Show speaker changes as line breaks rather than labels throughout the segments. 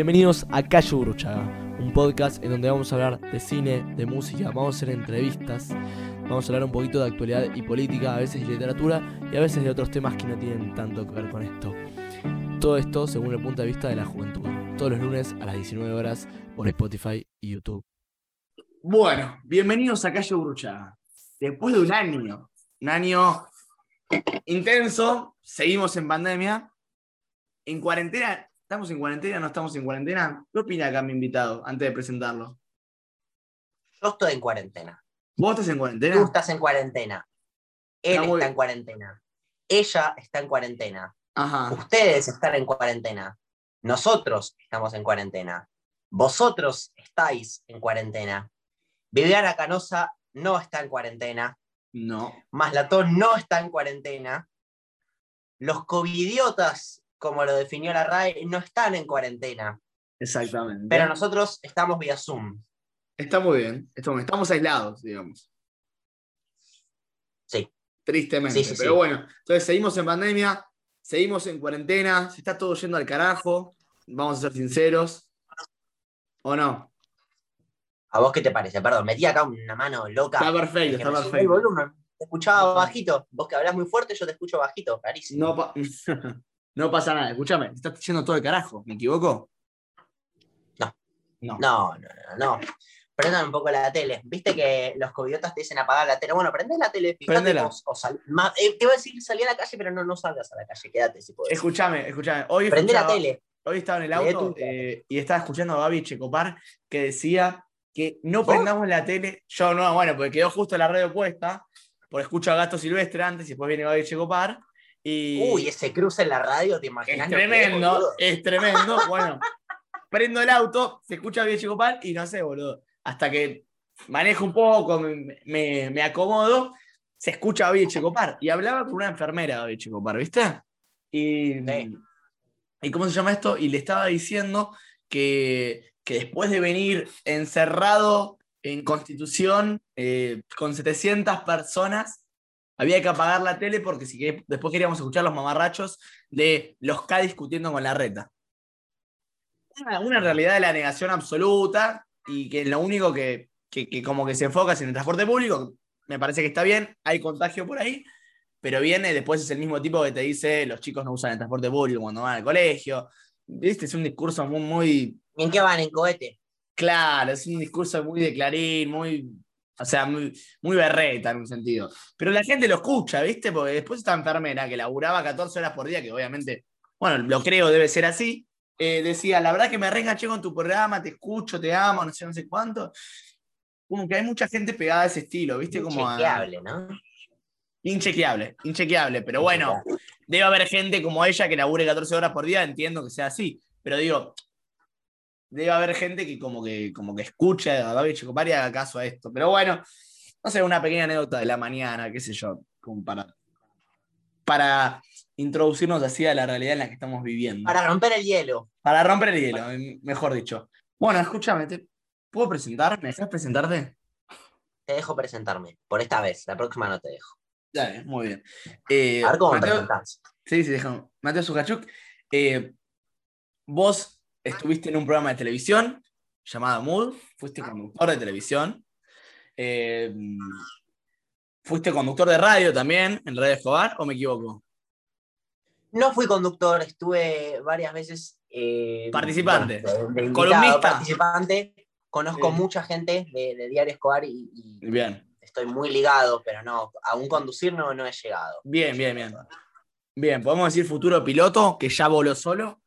Bienvenidos a Calle Uruchaga, un podcast en donde vamos a hablar de cine, de música, vamos a hacer entrevistas, vamos a hablar un poquito de actualidad y política, a veces de literatura y a veces de otros temas que no tienen tanto que ver con esto. Todo esto según el punto de vista de la juventud, todos los lunes a las 19 horas por Spotify y YouTube. Bueno, bienvenidos a Calle Uruchaga. Después de un año, un año intenso, seguimos en pandemia, en cuarentena ¿Estamos en cuarentena? ¿No estamos en cuarentena? ¿Qué opina acá mi invitado antes de presentarlo?
Yo estoy en cuarentena.
¿Vos estás en cuarentena?
Tú estás en cuarentena. Él está, en cuarentena. Ella está en cuarentena.
Ajá.
Ustedes están en cuarentena. Nosotros estamos en cuarentena. Vosotros estáis en cuarentena. Viviana Canosa no está en cuarentena.
No.
Maslatón no está en cuarentena. Los covidiotas como lo definió la RAE, no están en cuarentena.
Exactamente.
Pero nosotros estamos vía Zoom.
Está muy bien. Estamos aislados, digamos.
Sí.
Tristemente. pero bueno, entonces seguimos en pandemia, seguimos en cuarentena, se está todo yendo al carajo, vamos a ser sinceros. ¿O no?
¿A vos qué te parece? Perdón, metí acá una mano loca.
Está perfecto, está perfecto.
Te escuchaba bajito. Vos que hablas muy fuerte, yo te escucho bajito, clarísimo.
No, No pasa nada, escúchame, te estás yendo todo el carajo, ¿me equivoco?
No. No, no, no, no. Prendan un poco la tele. Viste que los cobiotas te dicen apagar la tele. Bueno, prende la tele,
fíjate
o, eh, te iba a decir salir a la calle, pero no, no salgas a la calle, quédate si puedes.
Escúchame, escúchame. Hoy
Prende la tele.
Hoy estaba en el auto eh, y estaba escuchando a Babi Checopar que decía que no prendamos la tele. Yo no, bueno, porque quedó justo la radio puesta, por escucho a Gato Silvestre antes y después viene Babi Checopar
Uy, ese cruce en la radio, ¿te imaginas?
Es tremendo, es tremendo. Bueno, prendo el auto, se escucha bien Chico Pan y no sé, boludo. Hasta que manejo un poco, me, acomodo, se escucha bien Checopar. Y hablaba con una enfermera de Checopar, ¿viste? Y, ¿Y cómo se llama esto? Y le estaba diciendo que, que después de venir encerrado en Constitución eh, con 700 personas, había que apagar la tele porque si después queríamos escuchar los mamarrachos de los K discutiendo con la reta. Una, realidad de la negación absoluta y que lo único que, como que se enfoca es en el transporte público, me parece que está bien, hay contagio por ahí, pero viene, después es el mismo tipo que te dice los chicos no usan el transporte público cuando van al colegio. ¿Viste? Es un discurso muy, muy...
¿En qué van? ¿En cohete?
Claro, es un discurso muy de Clarín, muy o sea, muy, muy berreta en un sentido. Pero la gente lo escucha, ¿viste? Porque después esta enfermera que laburaba 14 horas por día, que obviamente, bueno, lo creo, debe ser así, eh, decía, la verdad que me reenganché con tu programa, te escucho, te amo, no sé, no sé cuánto. Como que hay mucha gente pegada a ese estilo, ¿viste? Como
inchequeable, ¿no?
Inchequeable, inchequeable. Pero bueno, debe haber gente como ella que labure 14 horas por día, entiendo que sea así. Pero digo, debe haber gente que como que, como que escucha a David Checopar y haga caso a esto. Pero bueno, no sé, una pequeña anécdota de la mañana, qué sé yo, como para, para introducirnos así a la realidad en la que estamos viviendo.
Para romper el hielo.
Para romper el hielo, mejor dicho. Bueno, escúchame, ¿puedo presentar? ¿Me dejas presentarte?
Te dejo presentarme, por esta vez, la próxima no te dejo.
Dale, muy bien.
Eh, a ver cómo Mateo,
Sí, sí, déjame. Mateo Sukachuk, eh, vos estuviste en un programa de televisión llamado Mood, fuiste conductor de televisión, eh, fuiste conductor de radio también en Radio Escobar, ¿o me equivoco?
No fui conductor, estuve varias veces.
Eh, participante. columnista.
Participante. Conozco mucha gente de, Diario Escobar y,
bien.
estoy muy ligado, pero no, aún conducir no, no he llegado.
Bien, bien, bien. Bien, podemos decir futuro piloto que ya voló solo.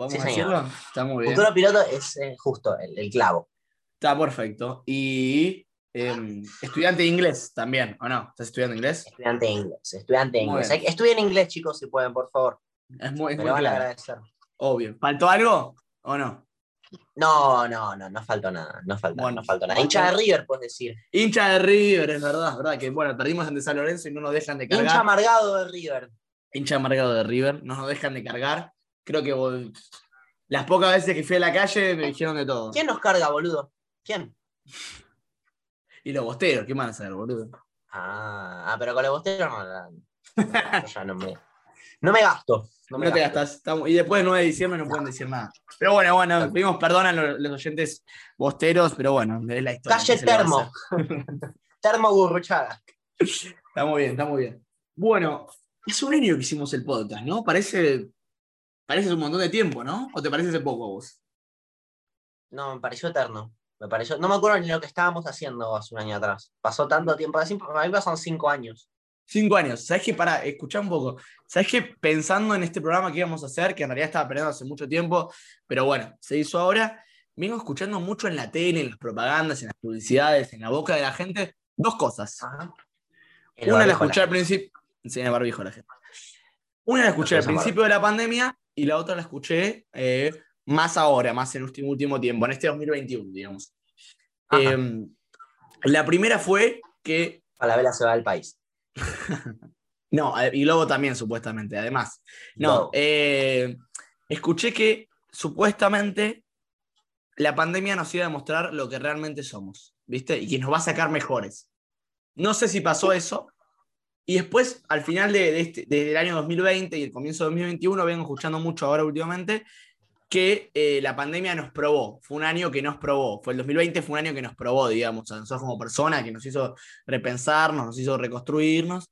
¿Podemos decirlo? Está muy bien.
Futuro piloto es eh, justo el, clavo.
Está perfecto. Y em, estudiante de inglés también, ¿o no? ¿Estás estudiando inglés?
Estudiante de inglés, estudiante de inglés. Estudien inglés, chicos, si pueden, por favor.
Es muy, es Me van a agradecer. Obvio. ¿Faltó algo o no?
No, no, no, no faltó nada. No faltó, bueno, no faltó nada. Hincha de River, puedes decir.
Hincha de River, es verdad, es verdad. Que bueno, perdimos ante San Lorenzo y no nos dejan de cargar.
Hincha amargado de River.
Hincha amargado de River, no nos dejan de cargar creo que las pocas veces que fui a la calle me dijeron de todo.
¿Quién nos carga, boludo? ¿Quién?
Y los bosteros, ¿qué van a hacer, boludo?
Ah, ah pero con los bosteros no, ya no me. No me gasto. No,
te gastas. Estamos- y después del 9 de diciembre no pueden decir nada. Pero bueno, bueno, pedimos perdón a los, los oyentes bosteros, pero bueno, es la historia.
Calle
¿qué se le va a
termo. termo burruchaga.
Está muy bien, está muy bien. Bueno, es un año que hicimos el podcast, ¿no? Parece, parece un montón de tiempo, ¿no? ¿O te parece hace poco a vos?
No, me pareció eterno. Me pareció. No me acuerdo ni lo que estábamos haciendo hace un año atrás. Pasó tanto tiempo. Así, A mí pasaron cinco años.
Cinco años. ¿Sabes qué? Para, escuchá un poco. ¿Sabes qué? Pensando en este programa que íbamos a hacer, que en realidad estaba planeado hace mucho tiempo, pero bueno, se hizo ahora, vengo escuchando mucho en la tele, en las propagandas, en las publicidades, en la boca de la gente, dos cosas.
Ajá.
Una la escuché al principio. Sí, en el barbijo la gente. Una la escuché al principio de la pandemia y la otra la escuché eh, más ahora, más en último, último tiempo, en este 2021, digamos. Eh, la primera fue que.
Falabella se va del país.
No, eh, y Globo también, supuestamente, además. No, eh, escuché que supuestamente la pandemia nos iba a demostrar lo que realmente somos, ¿viste? Y que nos va a sacar mejores. No sé si pasó eso. Y después, al final de, de este, desde el año 2020 y el comienzo de 2021, vengo escuchando mucho ahora últimamente que eh, la pandemia nos probó. Fue un año que nos probó. Fue el 2020 fue un año que nos probó, digamos, a nosotros como personas, que nos hizo repensarnos, nos hizo reconstruirnos.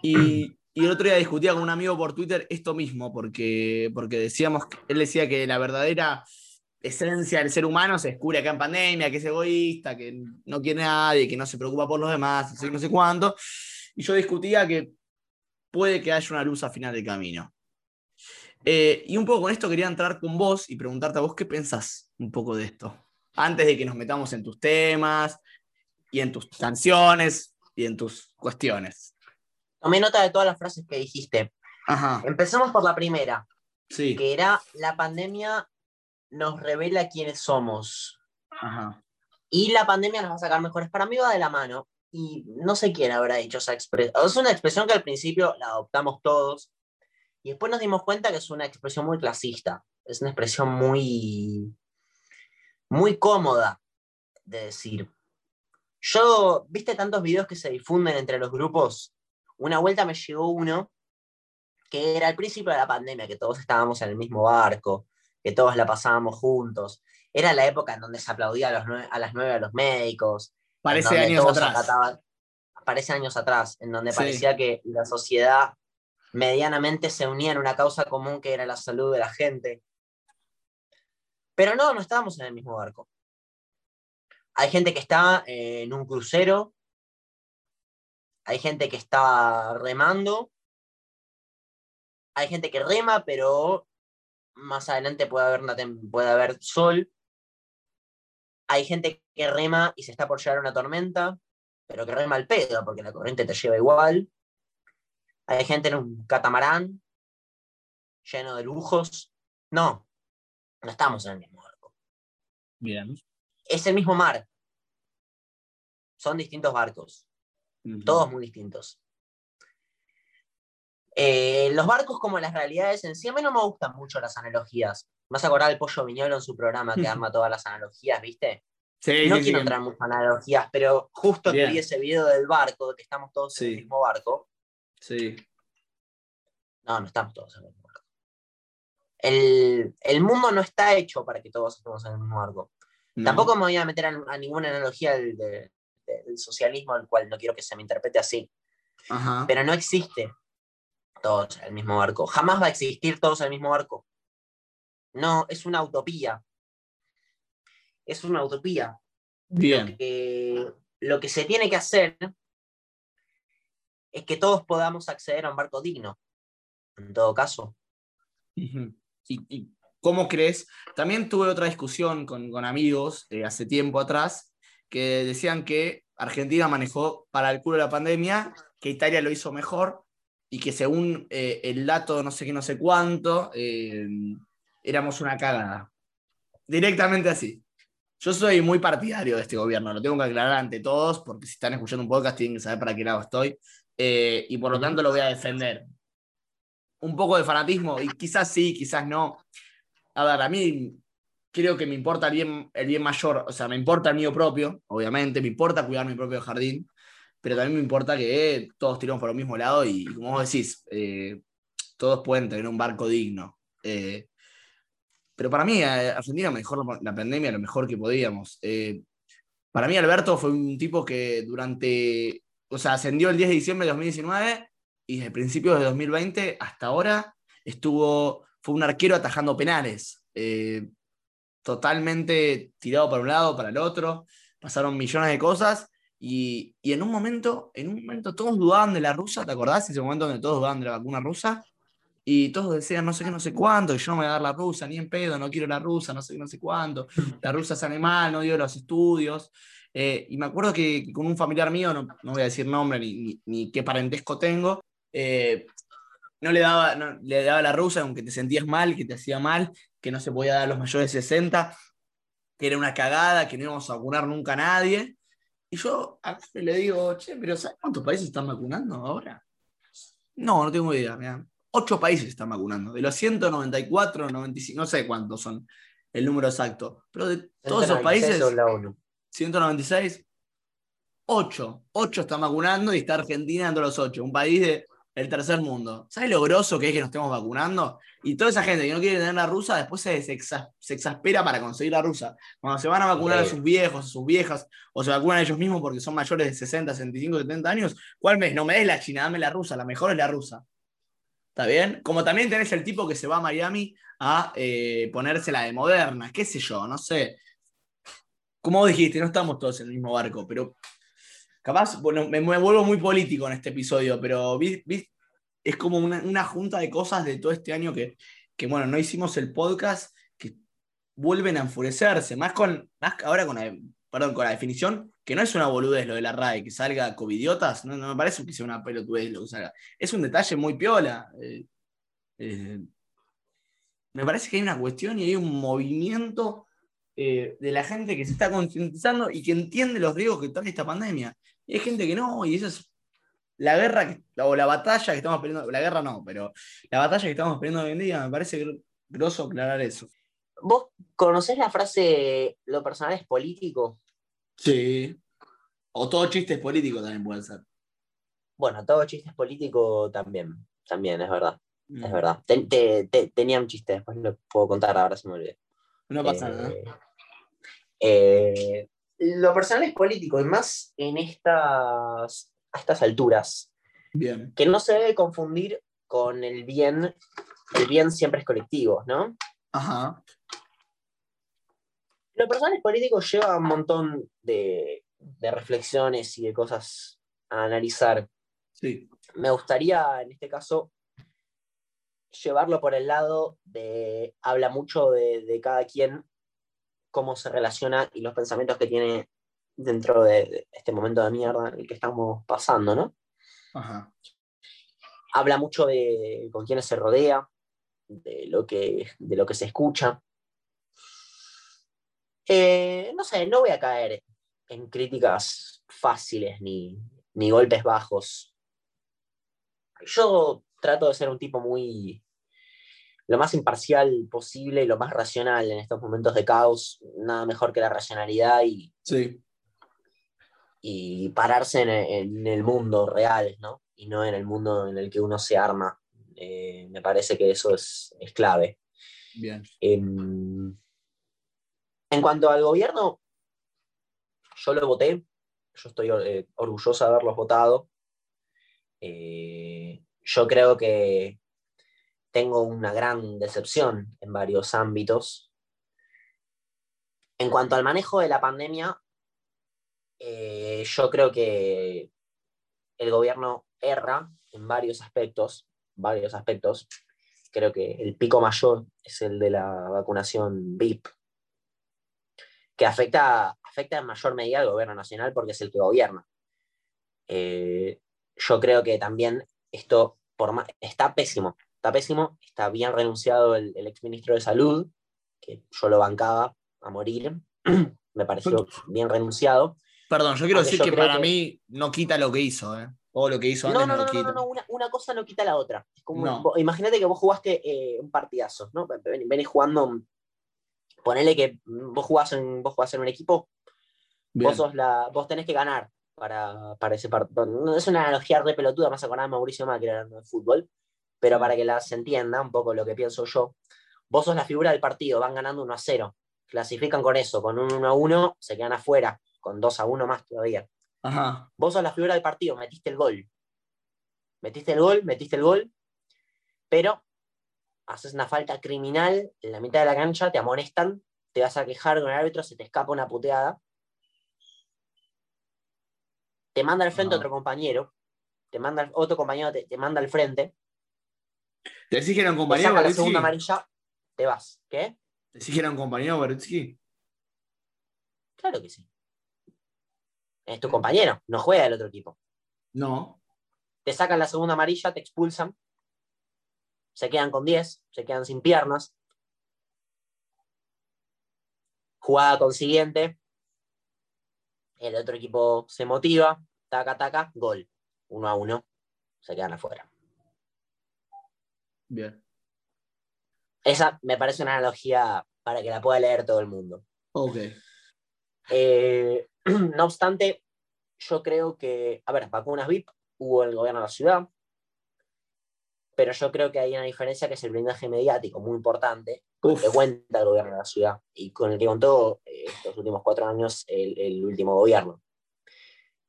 Y, y el otro día discutía con un amigo por Twitter esto mismo, porque, porque decíamos, él decía que la verdadera esencia del ser humano se descubre acá en pandemia, que es egoísta, que no quiere a nadie, que no se preocupa por los demás, no sé, no sé cuánto. Y yo discutía que puede que haya una luz al final del camino. Eh, y un poco con esto quería entrar con vos y preguntarte a vos qué pensás un poco de esto. Antes de que nos metamos en tus temas y en tus canciones y en tus cuestiones.
Tomé nota de todas las frases que dijiste.
Ajá,
Empecemos por la primera,
sí.
que era la pandemia nos revela quiénes somos.
Ajá.
Y la pandemia nos va a sacar mejores. Para mí va de la mano. Y no sé quién habrá dicho esa expresión. Es una expresión que al principio la adoptamos todos. Y después nos dimos cuenta que es una expresión muy clasista. Es una expresión muy, muy cómoda de decir. Yo, ¿viste tantos videos que se difunden entre los grupos? Una vuelta me llegó uno que era al principio de la pandemia, que todos estábamos en el mismo barco, que todos la pasábamos juntos. Era la época en donde se aplaudía a, a las nueve a los médicos.
Parece años atrás.
acataban- parece años atrás, en donde
Sí.
parecía que la sociedad medianamente se unía en una causa común que era la salud de la gente. Pero no, no estábamos en el mismo barco. Hay gente que está eh, en un crucero, hay gente que está remando, hay gente que rema, pero más adelante puede haber, una puede haber sol. Hay gente que rema y se está por llegar a una tormenta, pero que rema al pedo, porque la corriente te lleva igual. Hay gente en un catamarán lleno de lujos. No, no estamos en el mismo barco.
Bien.
Es el mismo mar. Son distintos barcos, todos muy distintos. Eh, los barcos como las realidades en sí, a mí no me gustan mucho las analogías. Me vas a acordar el Pollo Viñolo en su programa que arma todas las analogías, ¿viste?
Sí,
no
sí,
quiero
sí.
entrar mucho en analogías, pero justo que vi ese video del barco, de que estamos todos en el mismo barco.
Sí.
No, no estamos todos en el mismo barco. El, el mundo no está hecho para que todos estemos en el mismo barco.
No.
Tampoco me voy a meter a, a ninguna analogía del, de- de- del socialismo, al cual no quiero que se me interprete así.
Ajá.
Pero no existe todos en el mismo barco. Jamás va a existir todos en el mismo barco. No, es una utopía. Es una utopía.
Bien.
que lo que se tiene que hacer es que todos podamos acceder a un barco digno, en todo caso.
¿Y, y cómo crees? También tuve otra discusión con, con amigos eh, hace tiempo atrás que decían que Argentina manejó para el culo la pandemia, que Italia lo hizo mejor y que según eh, el dato no sé qué, no sé cuánto, eh, éramos una cagada. Directamente así. Yo soy muy partidario de este gobierno, lo tengo que aclarar ante todos, porque si están escuchando un podcast tienen que saber para qué lado estoy, eh, y por lo tanto lo voy a defender un poco de fanatismo, y quizás sí, quizás no. A ver, a mí creo que me importa el bien, el bien mayor, o sea, me importa el mío propio, obviamente, me importa cuidar mi propio jardín, pero también me importa que todos tiremos por el mismo lado y, como vos decís, eh, todos pueden tener un barco digno. Eh, pero para mí, Argentina mejor la pandemia lo mejor que podíamos. Eh, para mí, Alberto fue un tipo que durante, o sea, ascendió el 10 de diciembre de 2019 y desde principios de 2020 hasta ahora estuvo, fue un arquero atajando penales. totalmente tirado para un lado, para el otro. Pasaron millones de cosas y, y, en un momento, en un momento todos dudaban de la rusa, ¿te acordás? Ese momento donde todos dudaban de la vacuna rusa. Y todos decían no sé qué, no sé cuánto, yo no me voy a dar la rusa, ni en pedo, no quiero la rusa, no sé qué, no sé cuánto. La rusa es animal, no dio los estudios. Eh, y me acuerdo que, con un familiar mío, no, no voy a decir nombre ni, ni, qué parentesco tengo, eh, no, le daba, no le daba la rusa, aunque te sentías mal, que te hacía mal, que no se podía dar a los mayores de 60, que era una cagada, que no íbamos a vacunar nunca a nadie. Y yo a le digo, che, pero ¿sabes cuántos países están vacunando ahora? No, no tengo idea. Ocho países están vacunando. De los 194, 95, no sé cuántos son el número exacto. Pero de todos esos países, 196, 8. 8 están vacunando y está Argentina entre los 8. Un país de el tercer mundo. ¿Sabes lo grosso que es que nos estemos vacunando? Y toda esa gente que no quiere tener la rusa, después se, se, exaspera para conseguir la rusa. Cuando se van a vacunar a sus viejos, a sus viejas, o se vacunan ellos mismos porque son mayores de 60, 65, 70 años, ¿cuál mes? No me des la china, dame la rusa, la mejor es la rusa. ¿Está bien? Como también tenés el tipo que se va a Miami a eh, ponerse la de moderna, qué sé yo, no sé. Como dijiste, no estamos todos en el mismo barco, pero capaz, bueno, me, vuelvo muy político en este episodio, pero es como una, junta de cosas de todo este año que, que, bueno, no hicimos el podcast, que vuelven a enfurecerse, más con, más ahora con la, perdón, con la definición, que no es una boludez lo de la RAE, que salga covidiotas, no, no me parece que sea una pelotudez lo que salga. Es un detalle muy piola. Eh, eh, me parece que hay una cuestión y hay un movimiento eh, de la gente que se está concientizando y que entiende los riesgos que trae esta pandemia. Y hay gente que no, y esa es la guerra o la batalla que estamos peleando, la guerra no, pero la batalla que estamos peleando hoy en día, me parece groso aclarar eso.
¿Vos conocés la frase lo personal es político?
Sí. O todo chiste es político también puede ser.
Bueno, todo chiste es político también, también, es verdad. Es mm. verdad. tenía un chiste, después lo puedo contar, ahora se me olvidó.
No pasa nada.
Eh, lo personal es político, y más en estas, a estas alturas.
Bien.
Que no se debe confundir con el bien. El bien siempre es colectivo, ¿no?
Ajá.
Lo personal es político lleva un montón de, de reflexiones y de cosas a analizar.
Sí.
Me gustaría, en este caso, llevarlo por el lado de, habla mucho de, de, cada quien cómo se relaciona y los pensamientos que tiene dentro de, este momento de mierda en el que estamos pasando, ¿no?
Ajá.
Habla mucho de con quiénes se rodea, de lo que, de lo que se escucha. Eh, no sé, no voy a caer en críticas fáciles ni, ni golpes bajos. Yo trato de ser un tipo muy, lo más imparcial posible y lo más racional en estos momentos de caos. Nada mejor que la racionalidad y,
sí.
y pararse en, el mundo real, ¿no? Y no en el mundo en el que uno se arma. Eh, me parece que eso es, clave.
Bien.
En, en, cuanto al gobierno, yo lo voté. Yo estoy eh, orgulloso de haberlos votado. Eh, yo creo que tengo una gran decepción en varios ámbitos. En cuanto al manejo de la pandemia, eh, yo creo que el gobierno erra en varios aspectos, varios aspectos. Creo que el pico mayor es el de la vacunación VIP, que afecta, afecta en mayor medida al gobierno nacional porque es el que gobierna. Eh, yo creo que también esto por, está pésimo está pésimo, está bien renunciado el, el ex ministro de Salud, que yo lo bancaba a morir, me pareció bien renunciado.
Perdón, yo quiero decir que para mí no quita lo que hizo, ¿eh? O lo que hizo antes
no,
no,
no,
quita.
No, no, una, una, cosa no quita la otra. Imagínate que vos jugaste eh, un partidazo, ¿no? Venís jugando, ponele que vos jugás en, vos jugás en un equipo, vos, sos la, vos tenés que ganar para, para ese partido. Es una analogía de pelotuda, más acordada de Mauricio Macri hablando de fútbol pero para que las entienda un poco lo que pienso yo, vos sos la figura del partido, van ganando 1 a 0, clasifican con eso, con un 1 a 1 se quedan afuera, con 2 a 1 más todavía.
Ajá.
Vos sos la figura del partido, metiste el gol. Metiste el gol, metiste el gol, pero haces una falta criminal en la mitad de la cancha, te amonestan, te vas a quejar con el árbitro, se te escapa una puteada. Te manda al frente
Ajá.
otro compañero, te manda otro compañero, te, te manda al frente,
¿Te era un
te
compañero
saca la segunda amarilla, te vas. ¿Qué?
¿Te era un compañero Beretsky?
Claro que sí. Es tu compañero, no juega el otro equipo.
No.
Te sacan la segunda amarilla, te expulsan, se quedan con 10, se quedan sin piernas. Jugada consiguiente, el otro equipo se motiva, taca, taca, gol. Uno a uno, se quedan afuera.
Bien.
Esa me parece una analogía para que la pueda leer todo el mundo.
Ok.
Eh, no obstante, yo creo que, a ver, vacunas VIP hubo el gobierno de la ciudad, pero yo creo que hay una diferencia que es el blindaje mediático muy importante
Uf.
que cuenta el gobierno de la ciudad y con el que contó eh, estos últimos cuatro años el, el último gobierno.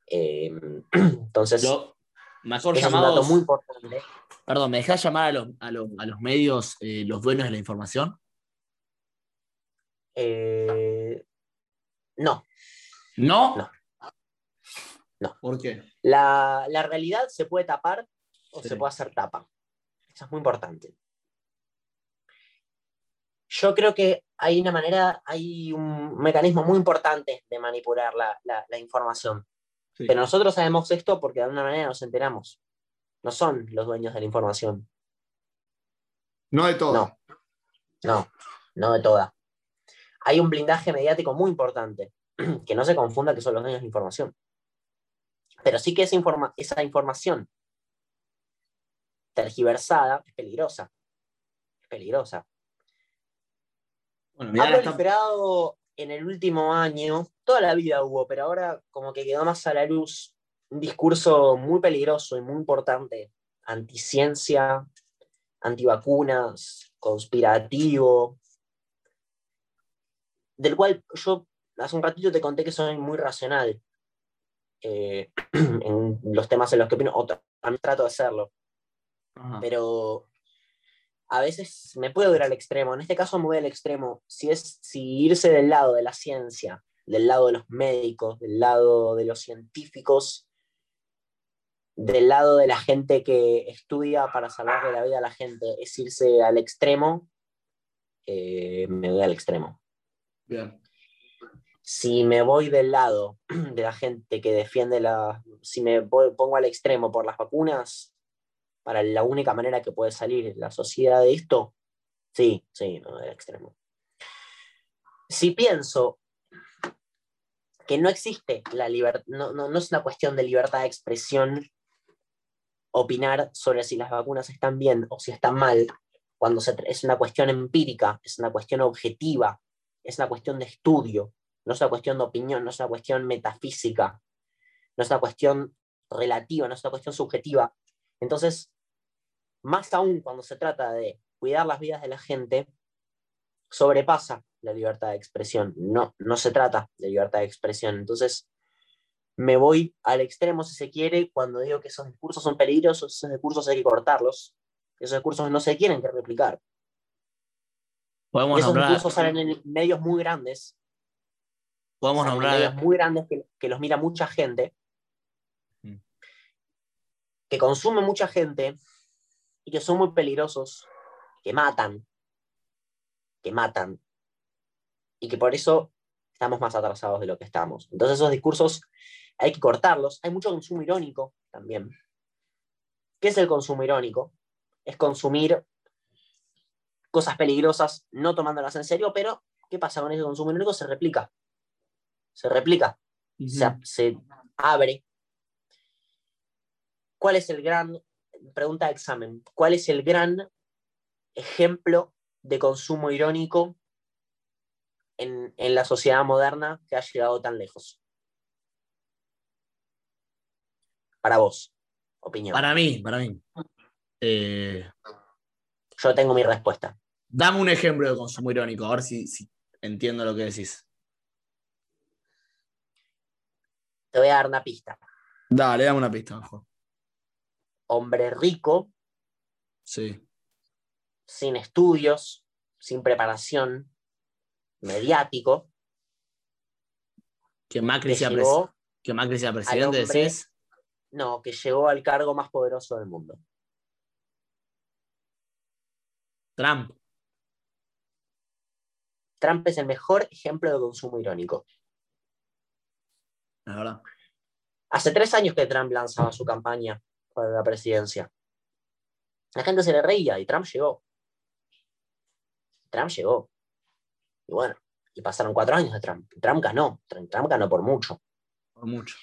Eh, entonces,
Lo mejor
es un dato
llamados.
muy importante.
Perdón, ¿me dejás llamar a los, a los, a los medios eh, los dueños de la información?
Eh, no,
¿No?
No. No.
¿Por qué?
la, la realidad se puede tapar o
Sí.
se puede hacer tapa. Eso es muy importante. Yo creo que hay una manera, hay un mecanismo muy importante de manipular la, la- la información.
Sí.
Pero nosotros sabemos esto porque de alguna manera nos enteramos. No son los dueños de la información.
No de todo.
No. No, no de toda. Hay un blindaje mediático muy importante. Que no se confunda que son los dueños de la información. Pero sí que esa, informa- esa información tergiversada es peligrosa. Es peligrosa.
Bueno,
Ha proliferado en el último año, toda la vida hubo, pero ahora como que quedó más a la luz un discurso muy peligroso y muy importante, anticiencia, antivacunas, conspirativo, del cual yo hace un ratito te conté que soy muy racional eh, en los temas en los que opino, o también trato de hacerlo
Ajá.
pero a veces me puedo ir al extremo. En este caso me voy al extremo. Si es si irse del lado de la ciencia, del lado de los médicos, del lado de los científicos, del lado de la gente que estudia para salvarle la vida a la gente, es irse al extremo, eh, me voy al extremo.
Bien.
Si me voy del lado de la gente que defiende la... Si me voy- pongo al extremo por las vacunas, para la única manera que puede salir la sociedad de esto, sí, sí, no, del extremo. Si pienso que no existe la libertad, no, no, no es una cuestión de libertad de expresión opinar sobre si las vacunas están bien o si están mal, cuando se es una cuestión empírica, es una cuestión objetiva, es una cuestión de estudio, no es una cuestión de opinión, no es una cuestión metafísica, no es una cuestión relativa, no es una cuestión subjetiva. Entonces, más aún cuando se trata de cuidar las vidas de la gente, sobrepasa la libertad de expresión. No, no se trata de libertad de expresión. Entonces, me voy al extremo, si se quiere, cuando digo que esos discursos son peligrosos, esos discursos hay que cortarlos, esos discursos no se tienen que replicar.
Podemos
esos
nombrar,
discursos salen en medios muy grandes,
podemos nombrar
medios muy grandes que, que los mira mucha gente,
Mm.
que consume mucha gente y que son muy peligrosos, que matan, que matan, y que por eso estamos más atrasados de lo que estamos. Entonces esos discursos hay que cortarlos. Hay mucho consumo irónico también. ¿Qué es el consumo irónico? Es consumir cosas peligrosas no tomándolas en serio, pero ¿qué pasa con ese consumo irónico? Se replica. Se replica se abre. ¿Cuál es el gran, pregunta de examen, cuál es el gran ejemplo de consumo irónico en, en la sociedad moderna que ha llegado tan lejos? Para vos, opinión.
Para mí, para mí. Eh,
Yo tengo mi respuesta.
dame un ejemplo de consumo irónico, a ver si, si entiendo lo que decís.
Te voy a dar una pista.
Dale, dame una pista mejor.
Hombre rico,
Sí.
sin estudios, sin preparación, mediático,
Que Macri
que
sea, pres- que Macri sea presidente,
hombre-
decís.
no, que llegó al cargo más poderoso del mundo.
Trump.
Trump es el mejor ejemplo de consumo irónico.
La verdad.
Hace tres años que Trump lanzaba su campaña para la presidencia. La gente se le reía y Trump llegó. Trump llegó. Y bueno, y pasaron cuatro años de Trump. Trump ganó. Trump ganó por mucho.
Por mucho.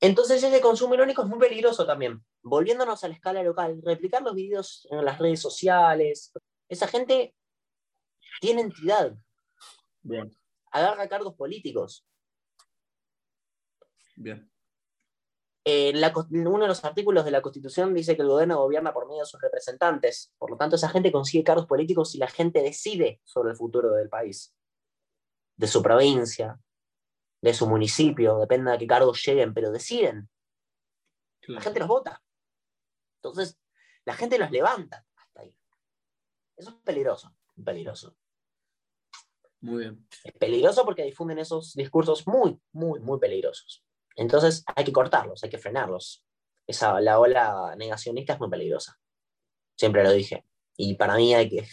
Entonces ese consumo irónico es muy peligroso también. Volviéndonos a la escala local, replicar los videos en las redes sociales. Esa gente tiene entidad,
Bien,
agarra cargos políticos.
bien.
Eh, la uno de los artículos de la Constitución dice que el gobierno gobierna por medio de sus representantes. Por lo tanto, esa gente consigue cargos políticos y la gente decide sobre el futuro del país, de su provincia, de su municipio, depende de qué cargos lleguen, pero deciden. La gente los vota. Entonces, la gente los levanta hasta ahí. Eso es peligroso, peligroso.
Muy bien.
Es peligroso porque difunden esos discursos muy, muy, muy peligrosos. Entonces hay que cortarlos, hay que frenarlos. Esa, la ola negacionista es muy peligrosa. Siempre lo dije. Y para mí hay que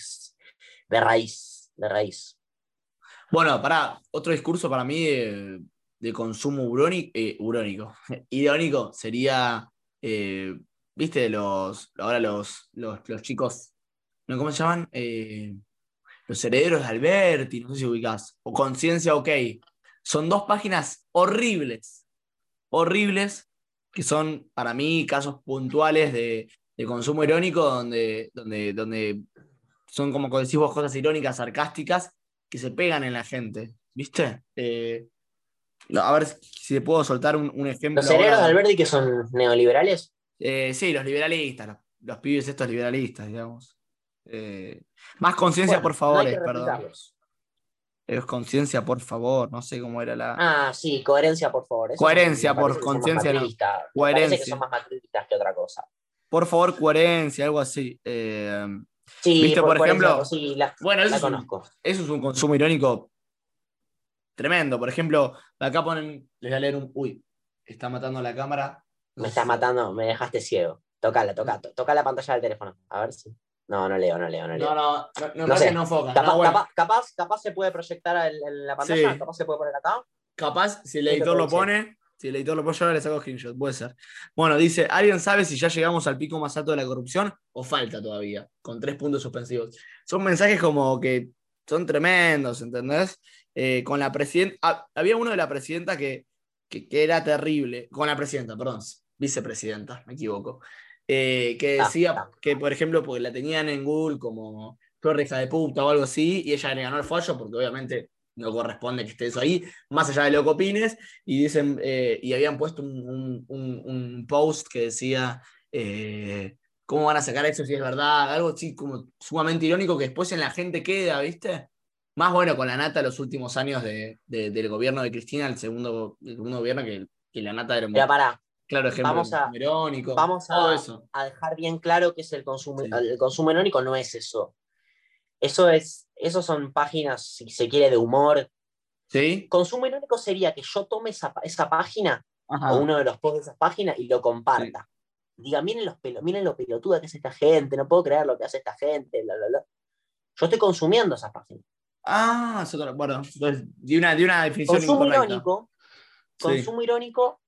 de raíz, de raíz.
Bueno, para otro discurso para mí de, consumo urónico, urónico, irónico sería, eh, viste, los, ahora los, los, los chicos. ¿cómo se llaman? Eh, los herederos de Alberti, no sé si ubicás, o Conciencia OK. Son dos páginas horribles, horribles, que son para mí casos puntuales de, de consumo irónico donde, donde, donde son como decís vos, cosas irónicas, sarcásticas, que se pegan en la gente, ¿viste? Eh, no, a ver si te puedo soltar un, un ejemplo.
Los herederos de. Alberti que son neoliberales,
Eh, sí, los liberalistas, los, los pibes estos liberalistas, digamos. Eh, más conciencia,
bueno,
por favor, perdón. Es conciencia, por favor, no sé cómo era la.
Ah, sí, coherencia, por favor. Eso
Coherencia, por conciencia, no. Coherencia.
Parece que son más macristas que otra cosa.
Por favor, coherencia, algo así. Eh,
Sí,
Viste, por ejemplo,
sí, la,
bueno, eso
la
es, un,
conozco.
eso es un consumo irónico tremendo. Por ejemplo, acá ponen. Les voy a leer un. Uy, está matando la cámara.
Me estás matando, me dejaste ciego. Tocala, toca, to- toca la pantalla del teléfono. A ver si. No, no leo, no leo, no leo.
No, no, no, no,
No
parece
sé.
que no enfoca.
Capaz,
No, bueno,
capaz, capaz, capaz se puede proyectar en, en la pantalla,
Sí.
capaz se puede poner acá.
Capaz, si el editor lo pone, si el editor lo pone, yo ahora le saco screenshot, puede ser. Bueno, dice, ¿alguien sabe si ya llegamos al pico más alto de la corrupción o falta todavía? Con tres puntos suspensivos. Son mensajes como que son tremendos, ¿entendés? Eh, con la presidenta, había uno de la presidenta que, que, que era terrible, con la presidenta, perdón, vicepresidenta, me equivoco, eh, que
Ah,
decía
ah.
que, por ejemplo, porque la tenían en Google como torre hija de puta o algo así, y ella le ganó el fallo porque obviamente no corresponde que esté eso ahí, más allá de lo que opines, y dicen, eh, y habían puesto un, un- un- un post que decía, eh, ¿cómo van a sacar eso si es verdad? Algo así como sumamente irónico que después en la gente queda, ¿viste? Más bueno con la nata los últimos años de- de- del gobierno de Cristina, el segundo, el segundo gobierno, que, que la nata era
Pero pará,
claro ejemplo
vamos
de
a-
consumo irónico,
vamos a-
todo eso.
a dejar bien claro que es el consumo.
Sí.
El consumo irónico no es eso. Eso es, eso son páginas, si se quiere, de humor.
¿Sí?
Consumo irónico sería que yo tome esa, esa página
Ajá.
o uno de los posts de esa página y lo comparta. Diga, miren, los pelo, miren lo pelotuda que es esta gente, no puedo creer lo que hace esta gente, bla, bla, bla. Yo estoy consumiendo esa página.
Ah, bueno, entonces, di una, di una definición
Consumo
incorrecta.
irónico,
Sí.
consumo irónico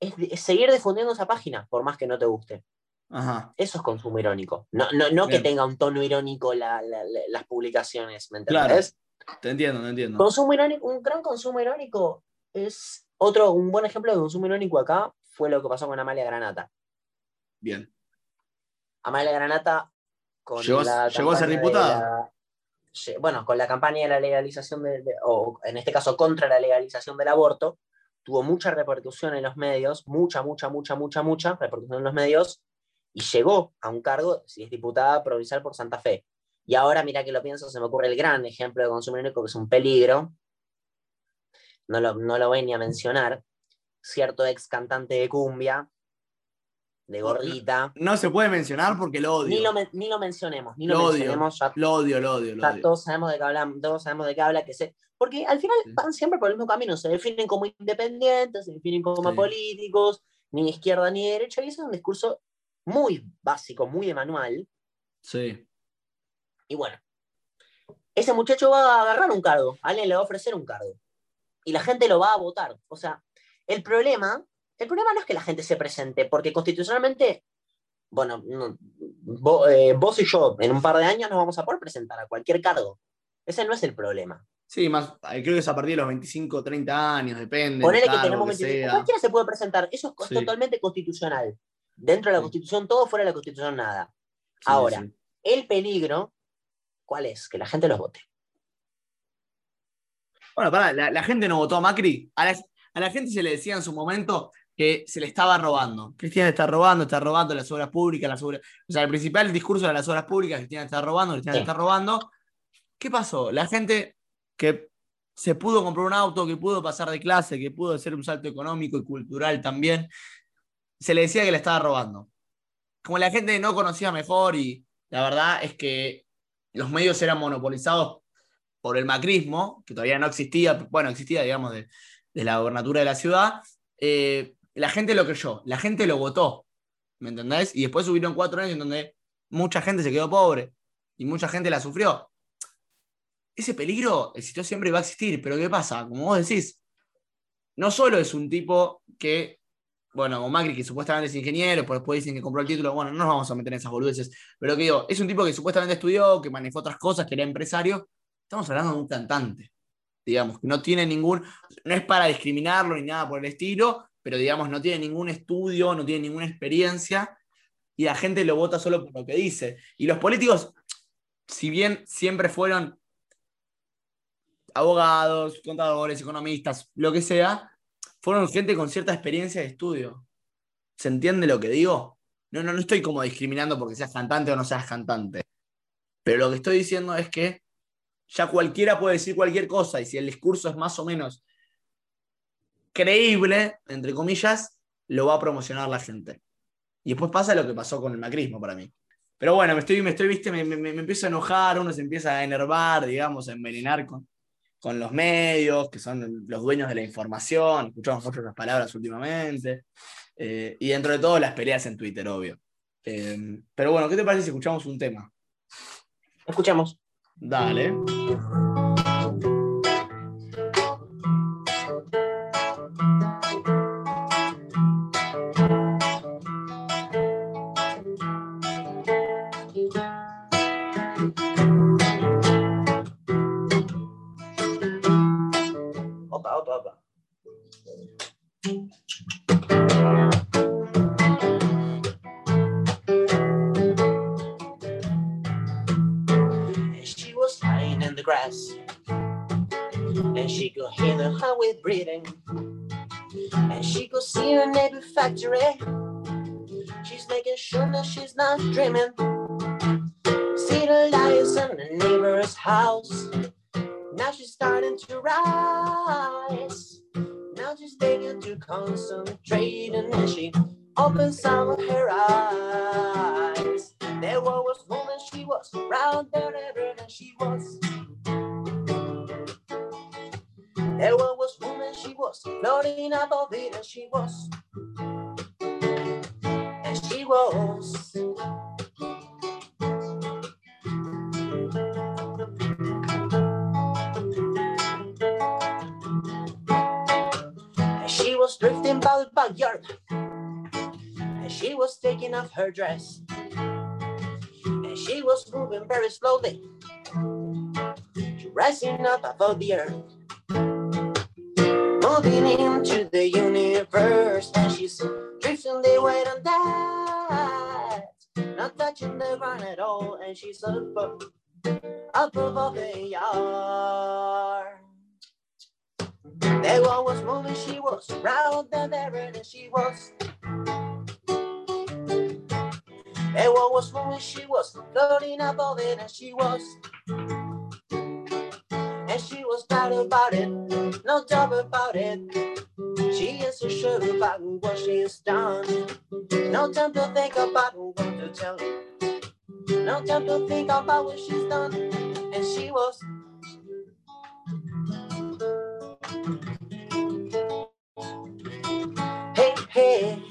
es, seguir difundiendo esa página, por más que no te guste.
Ajá.
Eso es consumo irónico. No, no, no que tenga un tono irónico la- la- la- las publicaciones, ¿me
Claro.
entendés?
Te entiendo, te entiendo.
Consumo irónico, un gran consumo irónico es otro, un buen ejemplo de consumo irónico acá fue lo que pasó con Amalia Granata.
Bien.
Amalia Granata con
Llegó
la
llegó a ser diputada.
bueno, con la campaña de la legalización de, de- o en este caso contra la legalización del aborto, tuvo mucha repercusión en los medios, mucha, mucha, mucha, mucha, mucha repercusión en los medios, y llegó a un cargo, si es diputada provincial por Santa Fe. Y ahora, mira que lo pienso, se me ocurre el gran ejemplo de consumo único, que es un peligro. No lo, no lo voy ni a mencionar. Cierto ex cantante de cumbia, de gorrita.
No se puede mencionar porque lo odio.
Ni lo, ni lo mencionemos, ni lo,
Lo odio.
mencionemos. Ya,
Lo odio, lo odio, lo
ya
odio.
todos sabemos de qué habla, todos sabemos de qué habla, que se, porque al final
Sí.
van siempre por el mismo camino, se definen como independientes, se definen como
Sí.
políticos, ni izquierda ni derecha, y ese es un discurso muy básico, muy de manual,
Sí.
y bueno, ese muchacho va a agarrar un cargo, alguien le va a ofrecer un cargo, y la gente lo va a votar. O sea, el problema, el problema no es que la gente se presente, porque constitucionalmente, bueno, no, eh, vos y yo en un par de años nos vamos a poder presentar a cualquier cargo. Ese no es el problema.
Sí, más, eh, creo que es a partir de los 25, 30 años, depende.
Ponele que tenemos
que
25.
sea.
Cualquiera se puede presentar. Eso es
Sí.
totalmente constitucional. Dentro de la
Sí.
constitución, todo fuera de la constitución, nada.
Sí,
Ahora, el peligro, ¿cuál es? Que la gente los vote.
Bueno, pará, la, la gente no votó a Macri. A la, a la gente se le decía en su momento que se le estaba robando. Cristina está robando, está robando las obras públicas, las obras. O sea, el principal discurso era las obras públicas, Cristina está robando, Cristina
Sí.
está robando. ¿Qué pasó? La gente que se pudo comprar un auto, que pudo pasar de clase, que pudo hacer un salto económico y cultural también, se le decía que le estaba robando. Como la gente no conocía mejor y la verdad es que los medios eran monopolizados por el macrismo, que todavía no existía, bueno, existía, digamos, de, de la gobernatura de la ciudad, eh, la gente lo creyó, la gente lo votó, ¿me entendés? Y después hubieron cuatro años en donde mucha gente se quedó pobre y mucha gente la sufrió. Ese peligro existió siempre y va a existir, pero ¿qué pasa? Como vos decís, no solo es un tipo que, bueno, como Macri, que supuestamente es ingeniero, pero después dicen que compró el título, bueno, no nos vamos a meter en esas boludeces, pero que digo, es un tipo que supuestamente estudió, que manejó otras cosas, que era empresario, estamos hablando de un cantante, digamos, que no tiene ningún, no es para discriminarlo ni nada por el estilo, pero digamos, no tiene ningún estudio, no tiene ninguna experiencia, y la gente lo vota solo por lo que dice. Y los políticos, si bien siempre fueron abogados, contadores, economistas, lo que sea, fueron gente con cierta experiencia de estudio. ¿Se entiende lo que digo? No, no, no estoy como discriminando porque seas cantante o no seas cantante. Pero lo que estoy diciendo es que ya cualquiera puede decir cualquier cosa y si el discurso es más o menos creíble, entre comillas, lo va a promocionar la gente. Y después pasa lo que pasó con el macrismo para mí. Pero bueno, me estoy, me estoy, viste, me, me- me empiezo a enojar, uno se empieza a enervar, digamos, a envenenar con, con los medios, que son los dueños de la información, escuchamos muchas otras palabras últimamente, eh, y dentro de todo las peleas en Twitter, obvio. Eh, pero bueno, ¿qué te parece si escuchamos un tema?
Escuchamos.
Dale.
Factory. She's making sure that she's not dreaming. She was taking off her dress. And she was moving very slowly. Rising up above the earth. Moving into the universe. And she's drifting the way on that. Not touching the ground at all. And she's up, up, above the yard. There one was moving, she was round and there and she was. Was wrong moving, she was floating above it, and she was. And she was proud about it, no doubt about it. She is so sure about what she has done. No time to think about what to tell. No time to think about what she's done. And she was. Hey, hey.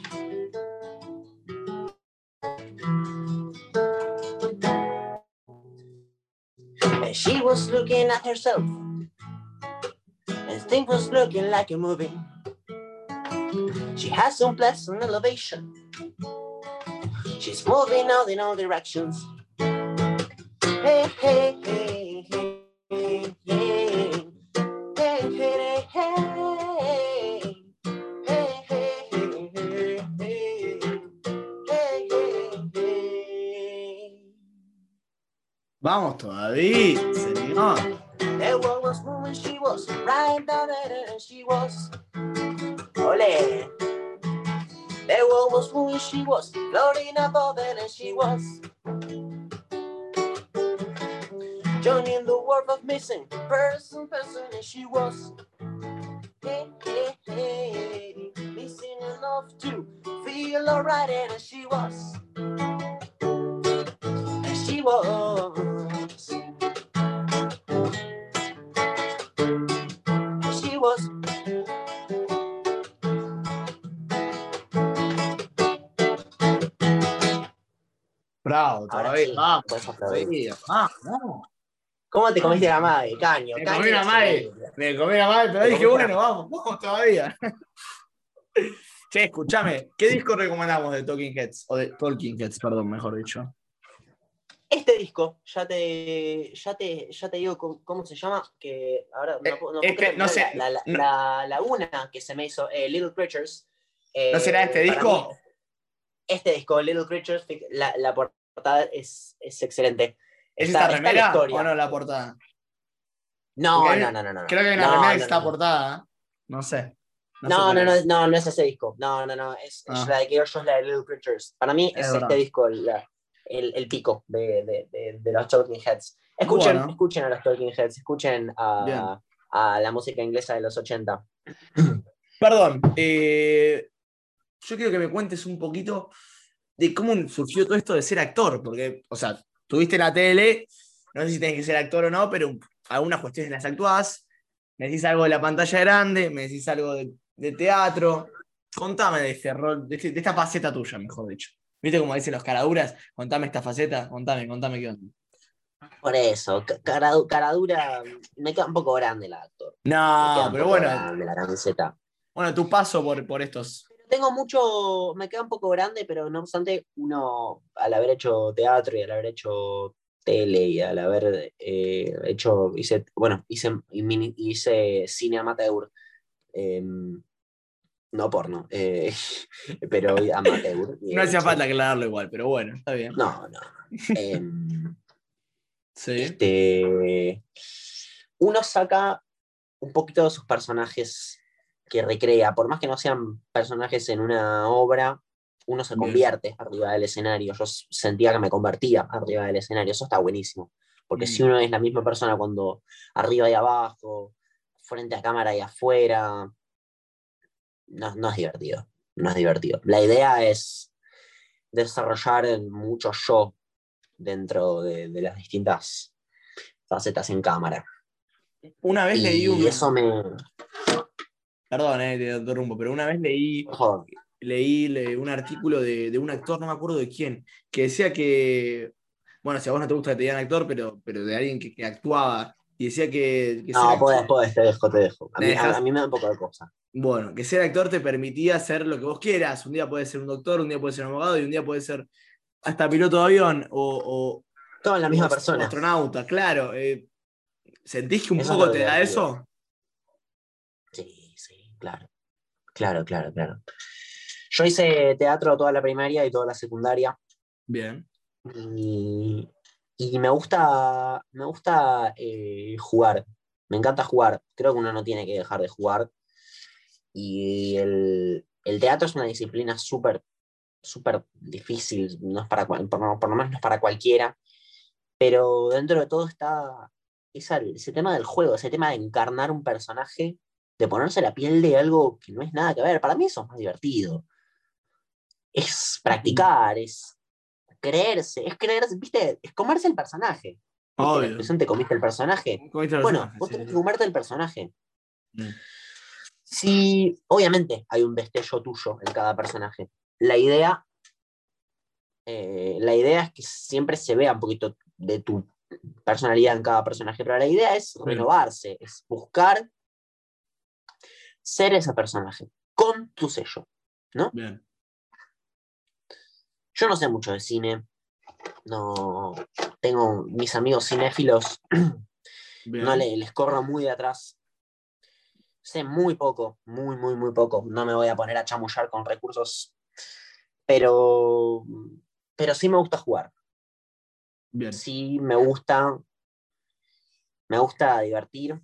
And she was looking at herself. And things was looking like a movie. She has some pleasant elevation. She's moving out in all directions. Hey, hey, hey, hey,
Vamos todavía, señor.
The world was moving, she was right down it, and she was. Ole. The world was moving, she was floating above and she was. Joining the world of missing person, person, and she was. Hey, hey, hey, missing enough to feel alright, and she was. And she was.
Vamos,
puedes aplaudir.
todavía. Vamos.
¿Cómo te comiste la madre? Caño,
Me
caño.
comí una madre. Me comí una madre, pero dije, bueno, vamos, vamos todavía. Che, escúchame, ¿qué disco recomendamos de Talking Heads? O de Talking Heads, perdón, mejor dicho.
Este disco, ya te, ya te, ya te digo cómo, cómo se llama, que ahora no,
Eh,
no
es que no sé,
La, la,
no-
la laguna que se me hizo, eh, Little Creatures. eh,
¿No será este
para
disco?
mí, este disco, Little Creatures, la, la portada es, es excelente.
¿Es esta
está la
remera o no la portada?
No, no, no, no, no.
Creo que hay una
No,
remera que
no,
está
no, no.
portada. No sé.
No,
sé
no, no,
es.
no, no es ese disco. No, no, no. Es, es
Ah.
la de es la de Little Creatures. Para mí
Es
este disco la- el, el pico de, de, de, de los Talking Heads. Escuchen,
Bueno.
escuchen a los Talking Heads, escuchen a, a la música inglesa de los 80.
Perdón, eh, yo quiero que me cuentes un poquito de cómo surgió todo esto de ser actor, porque, o sea, tuviste la tele, no sé si tenés que ser actor o no, pero algunas cuestiones las actuás, me decís algo de la pantalla grande, me decís algo de, de teatro, contame de este rol, de, este- de esta faceta tuya, mejor dicho. ¿Viste como dicen los caraduras? Contame esta faceta, contame, contame qué onda.
Por eso, ca- cara, cara dura, me queda un poco grande la actor.
No, pero bueno,
grande la camiseta.
bueno, tu paso por, por estos.
Tengo mucho, me queda un poco grande, pero no obstante, uno al haber hecho teatro y al haber hecho tele y al haber eh, hecho, hice, bueno, hice, hice cine amateur, em, no porno, eh, pero amateur.
No hacía
Eh,
falta aclararlo igual, pero bueno, está bien.
No, no. Em,
Sí.
este, uno saca un poquito de sus personajes que recrea, por más que no sean personajes en una obra, uno se convierte arriba del escenario. Yo sentía que me convertía arriba del escenario, eso está buenísimo, porque
Mm.
si uno es la misma persona cuando arriba y abajo, frente a cámara y afuera, no, no es divertido, no es divertido. La idea es desarrollar mucho yo dentro de, de las distintas facetas en cámara.
Una vez leí
Y
un.
eso me...
Perdón, eh, te interrumpo, pero una vez leí, leí le- un artículo de, de un actor, no me acuerdo de quién, que decía que. Bueno, si a vos no te gusta que te digan actor, pero, pero de alguien que, que actuaba. Y decía que, que
No, puedes, puedes, te dejo, te dejo. A
¿Me
mí, a-
dejas?
a mí me da un poco de cosa.
Bueno, que ser actor te permitía hacer lo que vos quieras. Un día puedes ser un doctor, un día puedes ser un abogado y un día puedes ser hasta piloto de avión o, o-
Todo en la misma persona.
astronauta, claro. eh, ¿Sentís que un
Eso
poco te da eso?
Claro. Claro, claro, claro. Yo hice teatro toda la primaria y toda la secundaria.
Bien.
Y, y me gusta, me gusta eh, jugar. Me encanta jugar. Creo que uno no tiene que dejar de jugar. Y el, el teatro es una disciplina súper súper difícil, no es para, por, por lo menos no es para cualquiera, pero dentro de todo está esa- ese tema del juego, ese tema de encarnar un personaje, de ponerse la piel de algo que no es nada que ver. Para mí eso es más divertido. Es practicar, es creerse, es creerse, viste, es comerse el personaje. ¿Viste la
Obvio.
te comiste el personaje.
¿Cómo viste los
Bueno, vos
Sí,
tenés
sí.
que comerte el personaje.
Mm.
Sí, obviamente hay un destello tuyo en cada personaje. La idea, eh, la idea es que siempre se vea un poquito de tu personalidad en cada personaje, pero la idea es renovarse, es buscar ser ese personaje con tu sello.
Bien.
Yo no sé mucho de cine, no tengo mis amigos cinéfilos,
Bien.
no le- les corro muy de atrás. Sé muy poco, muy, muy, muy poco. No me voy a poner a chamullar con recursos, pero, pero sí me gusta jugar.
Bien.
Sí me gusta, me gusta divertir,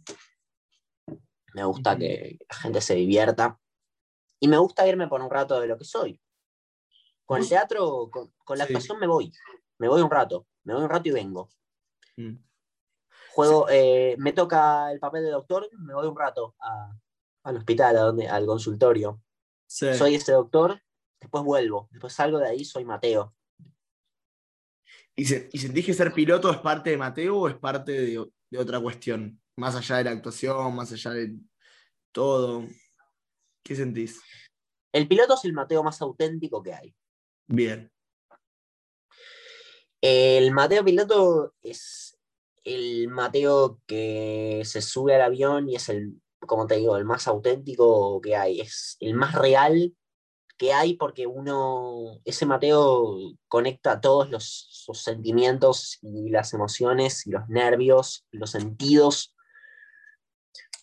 me gusta que la gente se divierta y me gusta irme por un rato de lo que soy. Con el teatro, con, con la
Sí.
actuación me voy, me voy un rato, me voy un rato y vengo.
Mm.
Juego, eh, me toca el papel de doctor, me voy un rato a- al hospital, a donde, al consultorio.
Sí.
Soy ese doctor, después vuelvo, después salgo de ahí, soy Mateo.
¿Y, se- y sentís que ser piloto es parte de Mateo o es parte de, de otra cuestión? Más allá de la actuación, más allá de todo. ¿Qué sentís?
El piloto es el Mateo más auténtico que hay.
Bien.
El Mateo piloto es el Mateo que se sube al avión y es el, como te digo, el más auténtico que hay. Es el más real que hay porque uno, ese Mateo conecta todos los, sentimientos y las emociones y los nervios y los sentidos.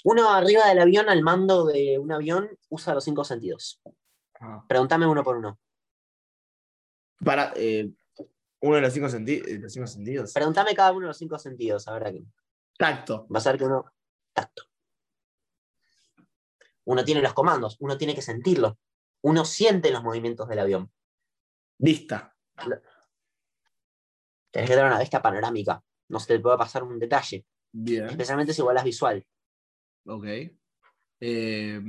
Uno arriba del avión, al mando de un avión, usa los cinco sentidos.
Ah.
Pregúntame uno por uno.
Para, eh, uno de los cinco, senti- eh, los cinco sentidos.
Pregúntame cada uno de los cinco sentidos, ahora que
Tacto.
vas a ver que uno. Tacto. Uno tiene los comandos, uno tiene que sentirlo. Uno siente los movimientos del avión.
Vista.
Tenés que tener una vista panorámica. No se te puede pasar un detalle.
Bien.
Especialmente si vuelas visual.
Ok. Eh,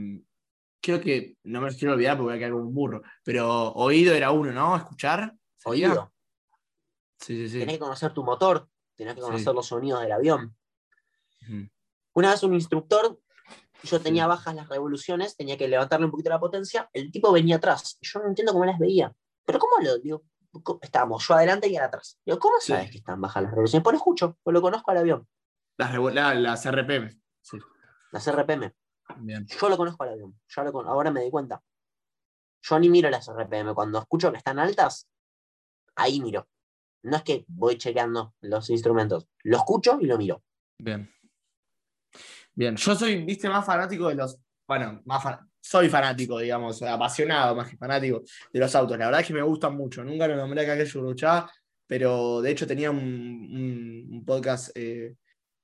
creo que no me los quiero olvidar porque voy a quedar como un burro. Pero oído era uno, ¿no? Escuchar. ¿Sería?
Oído.
Sí, sí, sí.
Tenés que conocer tu motor. Tenés que
Sí.
conocer los sonidos del avión. Una vez un instructor, yo tenía bajas las revoluciones, tenía que levantarle un poquito la potencia. El tipo venía atrás. Yo no entiendo cómo las veía. Pero ¿cómo lo digo? Estábamos yo adelante y él atrás. Digo, ¿cómo
Sí.
sabes que están bajas las revoluciones? Pues lo escucho, pues lo conozco al avión.
Las, la- las RPM. Sí.
Las RPM.
Bien.
Yo lo conozco al avión. Lo con- ahora me di cuenta. Yo ni miro las RPM. Cuando escucho que están altas, ahí miro. No es que voy chequeando los instrumentos. Lo escucho y lo miro.
Bien. Bien. Yo soy, viste, más fanático de los. Bueno, más soy fanático, digamos, apasionado más que fanático de los autos. La verdad es que me gustan mucho. Nunca lo nombré acá que yo pero de hecho tenía un, un- un podcast eh,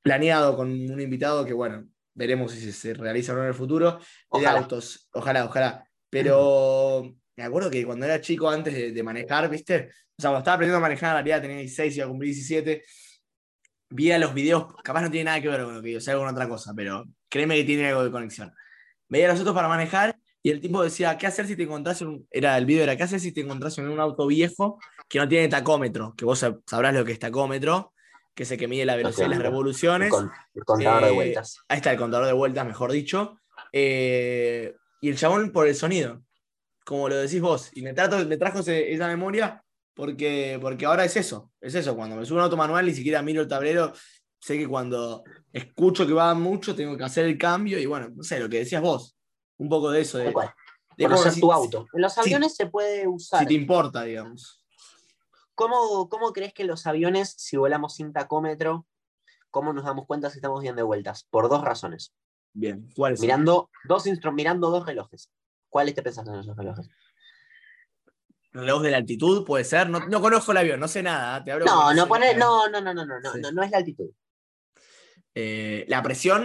planeado con un invitado que, bueno, veremos si se, realiza o no en el futuro. De
Ojalá.
autos. Ojalá, ojalá. Pero me acuerdo que cuando era chico, antes de, de manejar, ¿viste? O sea, cuando estaba aprendiendo a manejar, en realidad tenía 16, iba a cumplir 17. Veía los videos, capaz no tiene nada que ver con lo que yo sé con otra cosa, pero créeme que tiene algo de conexión. Veía los autos para manejar y el tipo decía, ¿qué hacer si te encontrás en un... Era, el video era, ¿qué hacer si te encontrás en un auto viejo que no tiene tacómetro? Que vos sab- sabrás lo que es tacómetro, que es el que mide la velocidad y las
Entiendo. El,
revoluciones.
con- el contador de
Eh,
vueltas.
Ahí está el contador de vueltas, mejor dicho. Eh, y el chabón por el sonido, como lo decís vos. Y me, trato, me trajo ese- esa memoria porque, porque ahora es eso. Es eso. Cuando me subo a un auto manual, ni siquiera miro el tablero. Sé que cuando escucho que va mucho, tengo que hacer el cambio. Y bueno, no sé, lo que decías vos. Un poco de eso. De, de cómo
Conocer
si-
tu auto. En los
si-
aviones se puede usar.
Si te importa, digamos.
¿Cómo, ¿Cómo crees que los aviones, si volamos sin tacómetro, cómo nos damos cuenta si estamos bien de vueltas? Por dos razones.
Bien. ¿Cuál es?
Mirando dos, mirando dos relojes. ¿Cuáles te pensás en esos relojes?
reloj de la altitud, puede ser. No, no conozco el avión, no sé nada. Te hablo
No, no, no, no, no, no, no, no,
Sí.
no, no es la altitud.
Eh, la presión.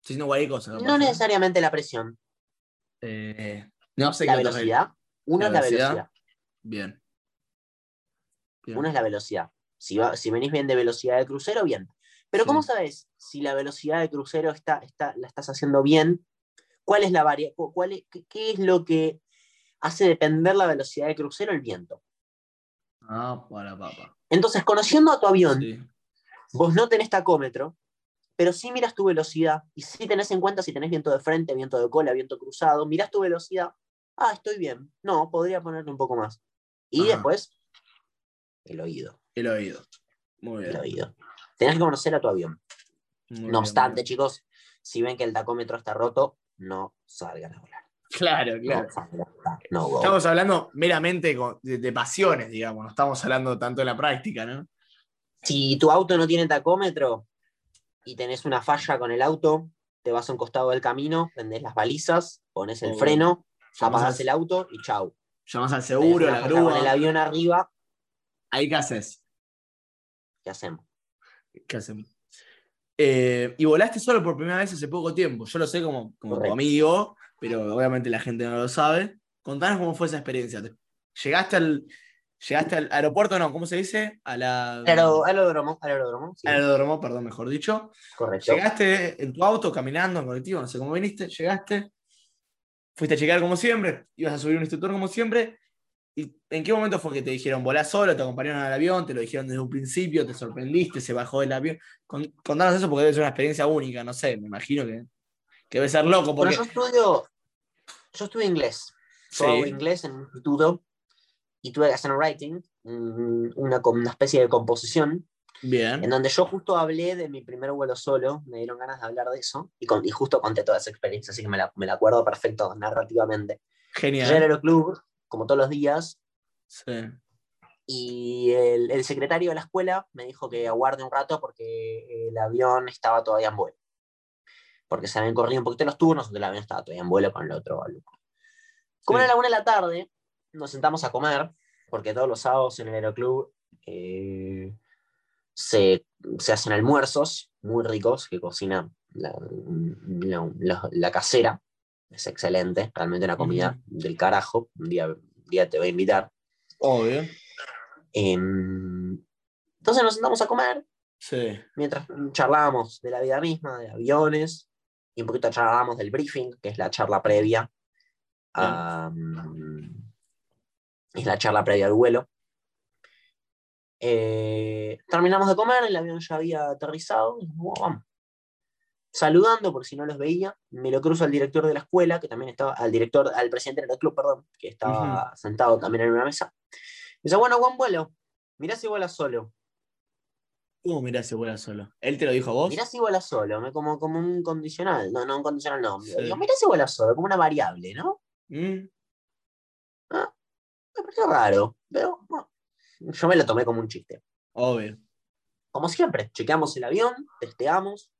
Estoy diciendo cualquier cosa.
No
¿eh?
necesariamente la presión.
Eh, no sé
La
qué
velocidad. Uno
La
es la
velocidad.
velocidad.
Bien. Bien.
Una es la velocidad. Si, va- si venís bien de velocidad de crucero, bien. Pero ¿cómo sabes si la velocidad de crucero está, está, la estás haciendo bien? ¿Cuál es la varia cu- cuál es- qué, qué es lo que hace depender la velocidad de crucero? El viento.
Ah, para papa.
Entonces, conociendo a tu avión,
Sí.
vos no tenés tacómetro, pero sí miras tu velocidad y sí tenés en cuenta si tenés viento de frente, viento de cola, viento cruzado, mirás tu velocidad. Ah, estoy bien. No, podría ponerle un poco más. Y
Ajá.
después, el oído.
El oído. Muy
El
bien.
oído. Tenés que conocer a tu avión.
Muy
No obstante,
bien.
chicos, si ven que el tacómetro está roto, no salgan a volar.
Claro, claro.
No. No.
Estamos hablando meramente de, de pasiones, digamos. No estamos hablando tanto de la práctica, ¿no?
Si tu auto no tiene tacómetro y tenés una falla con el auto, te vas a un costado del camino, prendés las balizas, pones el
Oh.
freno, apagás
al-
el auto y chau.
Llamás al seguro, la
falla Con el
grúa.
avión arriba,
Ahí qué haces.
¿qué hacemos?
¿Qué hacemos? Eh, y volaste solo por primera vez hace poco tiempo. Yo lo sé como, como tu amigo, pero obviamente la gente no lo sabe. Contanos cómo fue esa experiencia. Te- ¿Llegaste al, llegaste al aeropuerto? No, ¿cómo se dice? A la,
Aero- aeródromo, aeródromo, sí,
al aeródromo, perdón, mejor dicho.
correcto.
Llegaste en tu auto, caminando, en colectivo, no sé cómo viniste, llegaste, fuiste a chequear como siempre, ibas a subir un instructor como siempre. ¿Y en qué momento fue que te dijeron volá solo, te acompañaron al avión, te lo dijeron desde un principio, te sorprendiste, se bajó del avión? Con- contanos eso porque debe ser una experiencia única, no sé, me imagino que, que debe ser loco.
Bueno,
Porque,
yo estudio, yo estudio inglés. Yo
Sí.
hago inglés en un instituto y tuve que hacer un writing, un- una, una especie de composición, en
bien,
donde yo justo hablé de mi primer vuelo solo, me dieron ganas de hablar de eso, y, con- y justo conté toda esa experiencia, así que me la, me la acuerdo perfecto narrativamente. Llegué al
genial.
aeroclub, como todos los días,
Sí.
y el, el secretario de la escuela me dijo que aguarde un rato porque el avión estaba todavía en vuelo. Porque se habían corrido un poquito los turnos, entonces el avión estaba todavía en vuelo con el otro alumno. Como
Sí.
era la una de la tarde, nos sentamos a comer, porque todos los sábados en el aeroclub eh, se, se hacen almuerzos muy ricos que cocina la, la- la- la casera. Es excelente, realmente una comida del carajo. Un día, un día te voy a invitar.
Obvio.
Em, entonces nos sentamos a comer
Sí.
mientras charlábamos de la vida misma, de aviones, y un poquito charlábamos del briefing, que es la charla previa. a, es la charla previa al vuelo. Eh, terminamos de comer, el avión ya había aterrizado, y dijimos, vamos. Saludando, por si no los veía, me lo cruzo al director de la escuela, que también estaba, al director, al presidente del club, perdón, que estaba sentado también en una mesa. Dice, bueno, buen vuelo. Mirá si vuela solo.
¿Cómo mirás si vuela solo? ¿Él te lo dijo a vos?
Mirá si vuela solo, me- como, como un condicional. No, no un condicional, no.
Sí.
Digo, mirá si vuela solo, como una variable, ¿no?
Mm,
Me pareció raro, pero bueno, yo me lo tomé como un chiste.
Obvio.
Como siempre, chequeamos el avión, testeamos,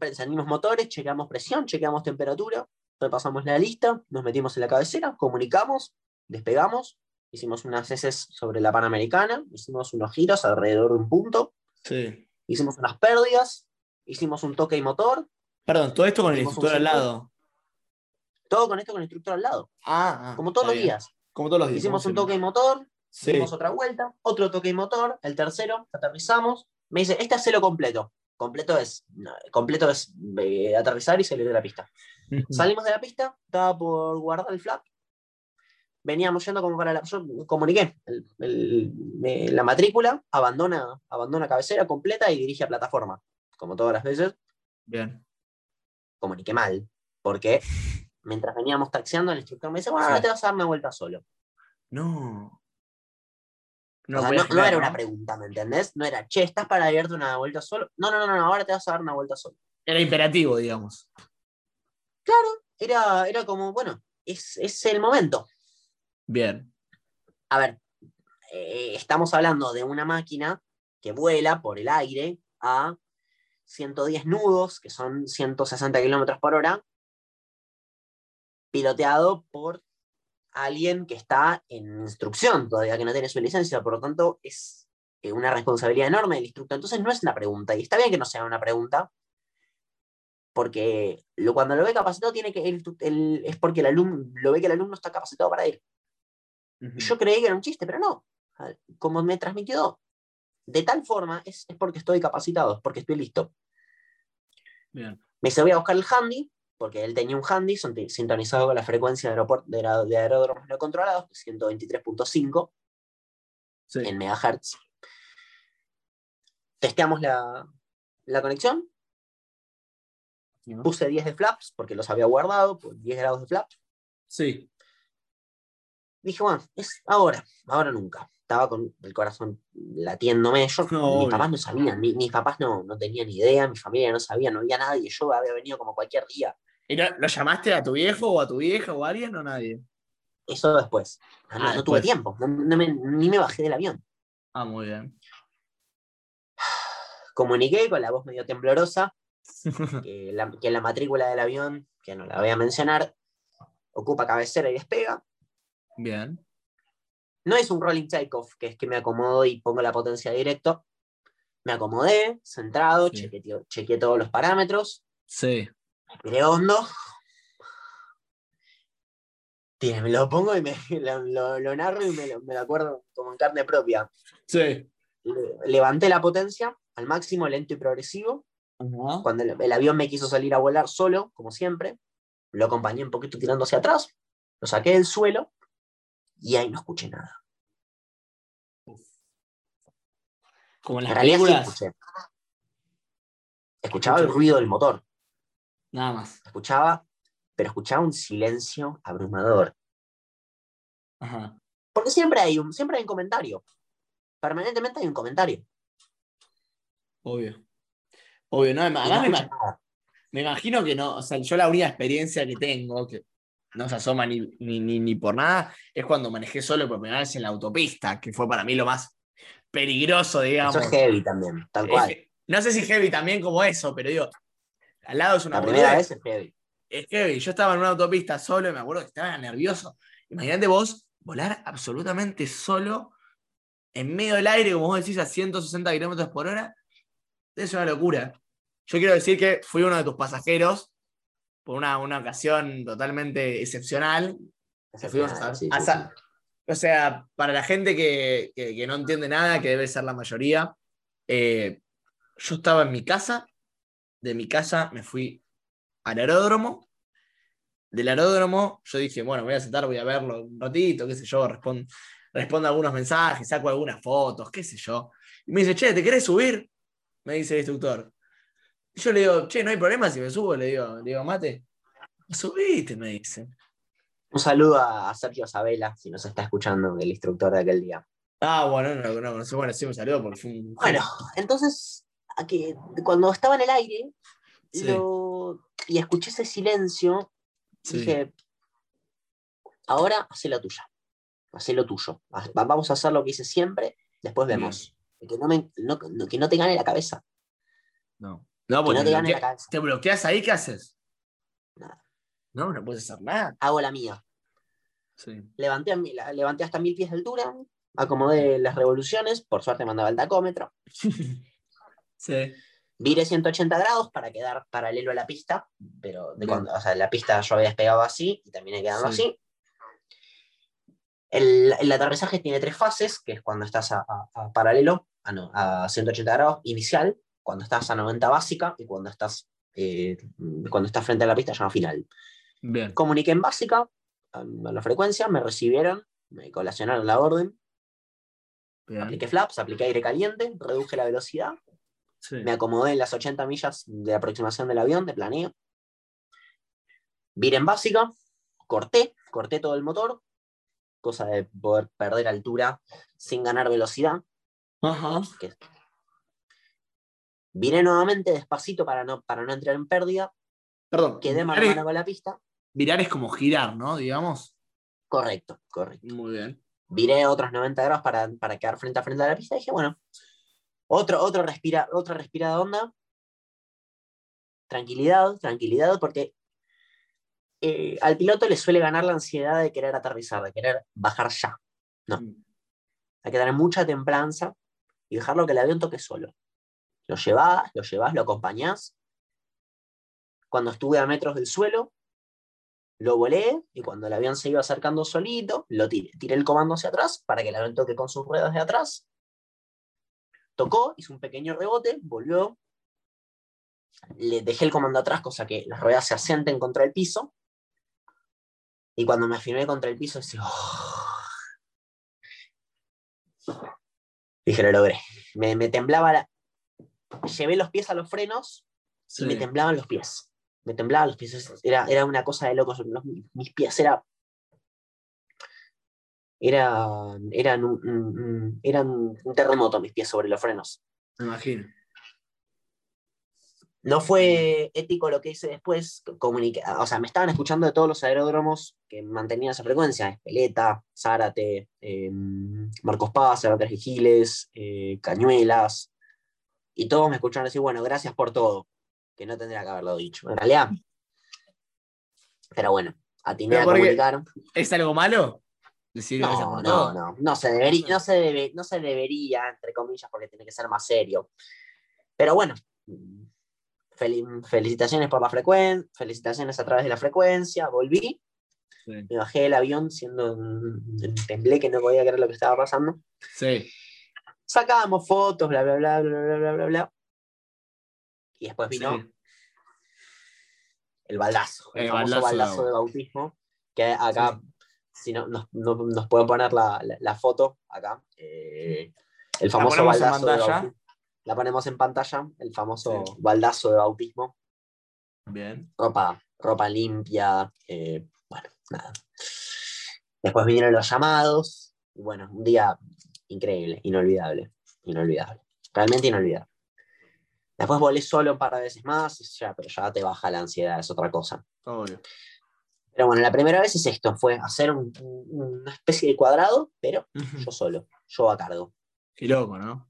encendimos motores, chequeamos presión, chequeamos temperatura, repasamos la lista, nos metimos en la cabecera, comunicamos, despegamos, hicimos unas heces sobre la Panamericana, hicimos unos giros alrededor de un punto,
Sí.
hicimos unas pérdidas, hicimos un toque y motor,
Perdón, todo esto con el instructor al lado.
todo con esto con el instructor al lado,
Ah, ah,
como todos los
bien.
días.
Como todos los días.
Hicimos un toque y motor,
Sí.
Hicimos otra vuelta, otro toque y motor, el tercero, aterrizamos. Me dice, este hacelo completo. Completo es, completo es eh, aterrizar y salir de la pista. Salimos de la pista, estaba por guardar el flap. Veníamos yendo como para la. Yo comuniqué el- el- eh, la matrícula, abandona, abandona cabecera completa y dirige a plataforma. Como todas las veces,
Bien.
comuniqué mal. Porque mientras veníamos taxiando, el instructor me dice, bueno,
Sí.
ahora te vas a dar una vuelta solo.
No.
O sea,
podías
no, era una pregunta, ¿me entendés? No era, che, ¿estás para darte una vuelta solo? No, no, no, no, ahora te vas a dar una vuelta solo.
Era imperativo, digamos.
Era, era como, bueno, es, es el momento.
Bien.
A ver, eh, estamos hablando de una máquina que vuela por el aire a 110 nudos, que son 160 kilómetros por hora, piloteado por alguien que está en instrucción todavía, que no tiene su licencia, por lo tanto es eh, una responsabilidad enorme del instructor. Entonces no es una pregunta, y está bien que no sea una pregunta, porque lo, cuando lo ve capacitado tiene que el- el- es porque el alumno lo ve que el alumno está capacitado para ir. Yo creí que era un chiste, pero no. Como me transmitió de tal forma, es, es porque estoy capacitado, es porque estoy listo.
Bien.
Me dice, voy a buscar el handy, porque él tenía un handy sintonizado con la frecuencia de, de, de aeródromos no controlados, 123.5
Sí.
en megahertz. Testeamos la, la conexión, puse 10 de flaps, porque los había guardado, pues 10 grados de flaps.
Sí.
Dije, bueno, es ahora, ahora nunca. Estaba con el corazón latiéndome. Yo,
No,
mis papás no sabían, mi- mis papás no, no tenían idea, mi familia no sabía, no había nadie. Yo había venido como cualquier día.
¿Y no- lo llamaste a tu viejo o a tu vieja o a alguien o nadie?
Eso después. No,
Ah,
no tuve tiempo, no- no me- ni me bajé del avión.
Ah, muy bien.
Comuniqué con la voz medio temblorosa que la, que la matrícula del avión, que no la voy a mencionar, ocupa cabecera y despega.
bien.
No es un rolling takeoff, que es que me acomodo y pongo la potencia directo. Me acomodé, centrado,
Sí.
chequeé, chequeé todos los parámetros,
Sí.
Respiré hondo. Tía, me lo pongo y me, lo, lo- lo narro y me lo, me lo acuerdo como en carne propia.
Sí.
Le- Levanté la potencia al máximo, lento y progresivo. Cuando el, el avión me quiso salir a volar solo, como siempre, lo acompañé un poquito tirando hacia atrás, lo saqué del suelo y ahí no escuché nada.
Como en
En
las
sí escuché. Escuchaba el ruido del motor,
Nada más.
escuchaba, pero escuchaba un silencio abrumador.
Ajá.
Porque siempre hay un, siempre hay un comentario. Permanentemente hay un comentario.
Obvio. Obvio, no, además me,
nada.
imagino que no, o sea, yo la única experiencia que tengo, que no se asoma ni, ni, ni, ni por nada, es cuando manejé solo por primera vez en la autopista, que fue para mí lo más peligroso, digamos.
Eso es heavy también, tal cual.
no sé si heavy también como eso, pero digo, al lado es una
La primera vez es heavy.
es heavy. Yo estaba en una autopista solo y me acuerdo que estaba nervioso. Imagínate vos volar absolutamente solo en medio del aire, como vos decís, a 160 kilómetros por hora. Es una locura. Yo quiero decir que fui uno de tus pasajeros por una, una ocasión totalmente excepcional. A-
Sí, sí,
a
sí.
Sa- O sea, para la gente que, que- que no entiende nada, que debe ser la mayoría, eh, yo estaba en mi casa, de mi casa me fui al aeródromo, del aeródromo yo dije, bueno, me voy a sentar, voy a verlo un ratito, qué sé yo, respondo, respondo algunos mensajes, saco algunas fotos, qué sé yo. Y me dice, che, ¿te querés subir? Me dice el instructor. Y yo le digo, che, no hay problema si me subo, le digo, le digo, mate. Subiste, me dice.
Un saludo a Sergio Sabela, si nos está escuchando, el instructor de aquel día.
Ah, bueno, no, no, no, bueno, sí, un saludo porque fue un.
Bueno, entonces, aquí, cuando estaba en el aire
Sí.
lo- y escuché ese silencio,
Sí.
dije, ahora hacé la tuya, hacé lo tuyo. Va- Vamos a hacer lo que hice siempre, después vemos. Que no, me- no- no- que no te gane la cabeza.
No. No,
Que
porque
no te gane la
bloquea-
cabeza.
te bloqueas ahí, ¿qué haces?
Nada.
No, no puedes hacer nada.
Hago la mía.
Sí.
La- levanté hasta mil pies de altura, acomodé las revoluciones, por suerte mandaba el tacómetro,
sí.
viré 180 grados para quedar paralelo a la pista, pero de cuando, o sea, la pista yo había despegado así y terminé quedando
Sí.
así. El, el aterrizaje tiene tres fases, que es cuando estás a, a- a paralelo, a, no- a 180 grados inicial, cuando estás a 90 básica y cuando estás, eh, cuando estás frente a la pista llama final.
Bien.
Comuniqué en básica a, a la frecuencia, me recibieron, me colacionaron la orden,
Bien.
apliqué flaps, apliqué aire caliente, reduje la velocidad,
Sí.
me acomodé en las 80 millas de aproximación del avión, de planeo. Viré en básica, corté, corté todo el motor, cosa de poder perder altura sin ganar velocidad.
Ajá.
que- Viré nuevamente despacito para no, para no entrar en pérdida,
Perdón.
quedé mano a con la pista.
virar es como girar, ¿no? Digamos.
Correcto, correcto.
Muy bien.
Viré otros 90 grados para, para quedar frente a frente a la pista y dije, bueno, otro, otro respira, otra respirada honda. Tranquilidad, tranquilidad, porque eh, al piloto le suele ganar la ansiedad de querer aterrizar, de querer bajar ya. No. Hay que tener mucha templanza y dejarlo que el avión toque solo. Lo llevás, lo llevas, lo acompañás. Cuando estuve a metros del suelo, lo volé y cuando el avión se iba acercando solito, lo tiré, tiré el comando hacia atrás para que el avión toque con sus ruedas de atrás. Tocó, hizo un pequeño rebote, volvió. Le dejé el comando atrás, cosa que las ruedas se asienten contra el piso. Y cuando me afirmé contra el piso, decía, dije, lo logré. Me, me temblaba la... Llevé los pies a los frenos y me temblaban los pies. Me temblaban los pies. Era, era una cosa de locos. Los- mis pies era. Era, eran, un, eran un terremoto mis pies sobre los frenos.
Me imagino.
No fue ético lo que hice después. o sea, me estaban escuchando de todos los aeródromos que mantenían esa frecuencia. Espeleta, Zárate, eh, Marcos Paz, y Giles, eh, Cañuelas. Y todos me escucharon decir, bueno, gracias por todo. Que no tendría que haberlo dicho. En realidad. Pero bueno, atiné a comunicar.
¿Es algo malo? Decir gracias
No, no, no. No se, debería, no, se debe- no se debería, entre comillas, porque tiene que ser más serio. Pero bueno, fel- felicitaciones por la frecuencia, felicitaciones a través de la frecuencia, volví,
Sí.
me bajé del avión siendo temblé que no podía creer lo que estaba pasando.
Sí.
Sacábamos fotos, bla, bla, bla, bla, bla, bla, bla, bla. Y después vino
sí.
el baldazo, el,
El
famoso
baldazo de
bautismo, que acá, si no, nos, no- nos pueden poner la, la- la foto acá. eh, el famoso baldazo de bautismo. La ponemos en pantalla, el famoso
Sí.
baldazo de bautismo.
Bien.
Ropa, ropa limpia, eh, bueno, nada. Después vinieron los llamados, y bueno, un día increíble, inolvidable, inolvidable, realmente inolvidable. Después volé solo un par de veces más, ya, pero ya te baja la ansiedad, es otra cosa.
Obvio.
Pero bueno, la primera vez es esto, fue hacer un- un- una especie de cuadrado, pero yo solo, yo a cargo.
Qué loco, ¿no?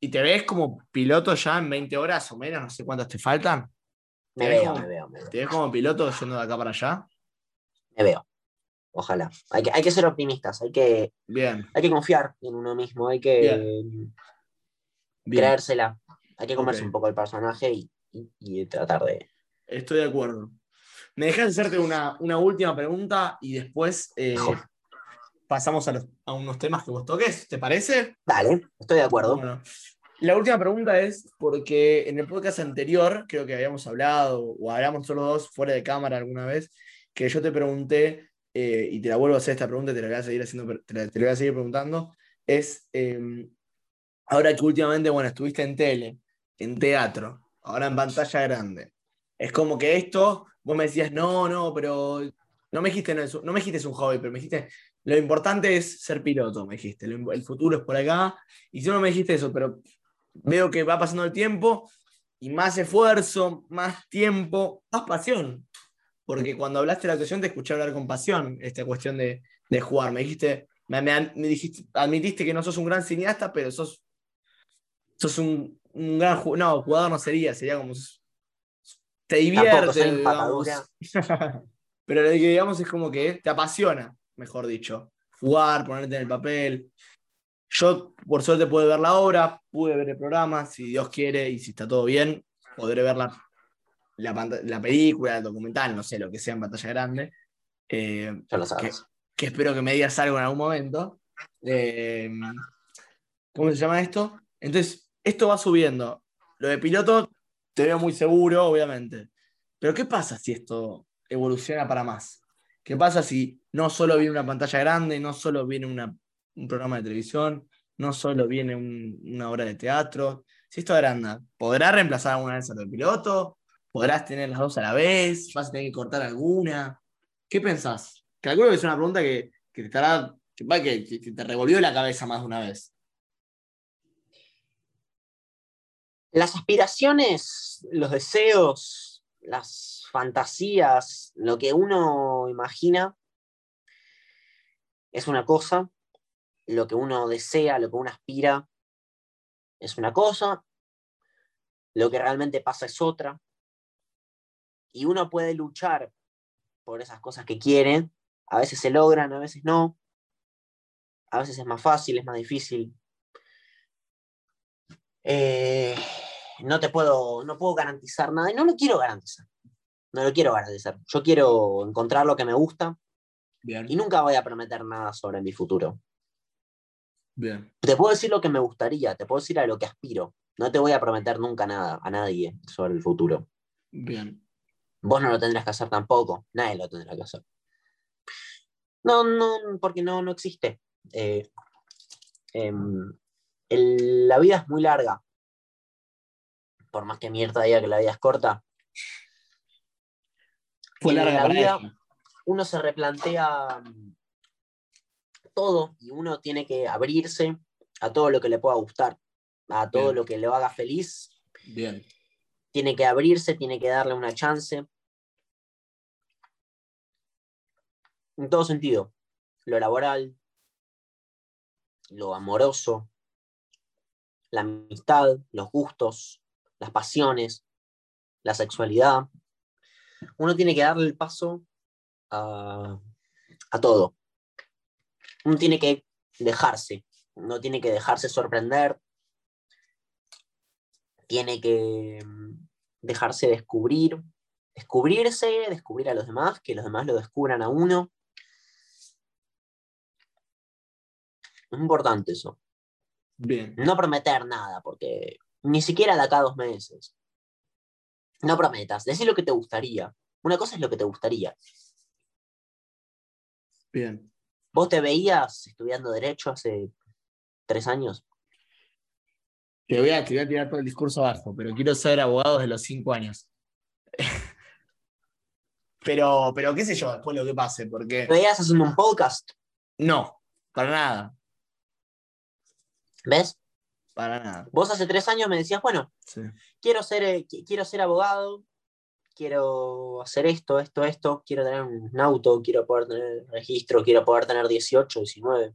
¿Y te ves como piloto ya en 20 horas o menos? No sé cuántas te faltan.
Me
¿Te ves
veo,
como-
me veo, me veo,
¿Te ves como piloto yendo de acá para allá?
me veo. Ojalá. Hay que, hay que ser optimistas, hay que,
Bien,
hay que confiar en uno mismo, hay que
bien.
creérsela, hay que comerse un poco el personaje y, y- y tratar de...
Estoy de acuerdo. ¿Me dejas hacerte una, una última pregunta y después eh, pasamos a, los- a unos temas que vos toques? ¿Te parece?
Dale, estoy de acuerdo.
Bueno, la última pregunta es porque en el podcast anterior, creo que habíamos hablado, o hablamos solo dos fuera de cámara alguna vez, que yo te pregunté, eh, y te la vuelvo a hacer esta pregunta, y te la voy a seguir haciendo, te la, te la voy a seguir preguntando, es eh, ahora que últimamente, bueno, estuviste en tele, en teatro, ahora en pantalla grande. Es como que esto, vos me decías, no, no, pero no me dijiste, no, no me dijiste un hobby, pero me dijiste, lo importante es ser piloto, me dijiste, el futuro es por acá, y si no me dijiste eso, pero veo que va pasando el tiempo y más esfuerzo, más tiempo, más pasión. Porque cuando hablaste de la actuación te escuché hablar con pasión, esta cuestión de, de jugar. Me dijiste, me, dijiste, admitiste que no sos un gran cineasta, pero sos, sos un, un gran. No, jugador no sería, sería como. Te divierte. Digamos. pero lo que digamos es como que te apasiona, mejor dicho. Jugar, ponerte en el papel. Yo, por suerte, pude ver la obra, pude ver el programa, si Dios quiere y si está todo bien, podré ver la, la, película, el documental, no sé, lo que sea en pantalla grande. Eh,
Ya lo sabes.
que espero que me digas algo en algún momento. Eh, ¿Cómo se llama esto? Entonces, esto va subiendo. Lo de piloto te veo muy seguro, obviamente. Pero ¿qué pasa si esto evoluciona para más? ¿Qué pasa si no solo viene una pantalla grande, no solo viene un programa de televisión, no solo viene un- una obra de teatro? Si esto agranda, ¿podrá reemplazar alguna vez a de piloto? ¿Podrás tener las dos a la vez? ¿Vas a tener que cortar alguna? ¿Qué pensás? Calculo que es una pregunta que, te estará, que te revolvió la cabeza más de una vez.
Las aspiraciones, los deseos, las fantasías, lo que uno imagina es una cosa, lo que uno desea, lo que uno aspira es una cosa, lo que realmente pasa es otra. Y uno puede luchar por esas cosas que quiere, a veces se logran, a veces no, a veces es más fácil, es más difícil. Eh, no te puedo, no puedo garantizar nada y no lo quiero garantizar. No lo quiero agradecer. Yo quiero encontrar lo que me gusta
Bien.
y nunca voy a prometer nada sobre mi futuro.
Bien.
Te puedo decir lo que me gustaría, te puedo decir a lo que aspiro. No te voy a prometer nunca nada a nadie sobre el futuro.
Bien.
Vos no lo tendrás que hacer tampoco, nadie lo tendrá que hacer. No, no, porque no, no existe. Eh, em, el- la vida es muy larga. Por más que mierda diga que la vida es corta,
Fue
En
larga
la
para
vida-
ella.
uno se replantea mm, todo y uno tiene que abrirse a todo lo que le pueda gustar, a todo
Bien.
lo que le haga feliz.
Bien.
Tiene que abrirse, tiene que darle una chance. En todo sentido. Lo laboral, lo amoroso, la amistad, los gustos, las pasiones, la sexualidad. Uno tiene que darle el paso a, a todo. Uno tiene que dejarse, uno tiene que dejarse sorprender, tiene que mm, dejarse descubrir, descubrirse, descubrir a los demás, que los demás lo descubran a uno. Es importante eso.
Bien.
No prometer nada, porque ni siquiera de acá a dos meses. No prometas, decí lo que te gustaría. Una cosa es lo que te gustaría.
Bien.
¿Vos te veías estudiando Derecho hace tres años?
Te voy, a, te voy a tirar todo el discurso abajo, pero quiero ser abogado desde los cinco años. pero, pero qué sé yo, después lo que pase, porque
¿Te veías haciendo un podcast?
no, para nada,
¿Ves?
Para nada.
Vos hace tres años me decías, bueno,
Sí.
quiero ser, eh, qui- quiero ser abogado, quiero hacer esto, esto, esto, quiero tener un auto, quiero poder tener registro, quiero poder tener 18, 19.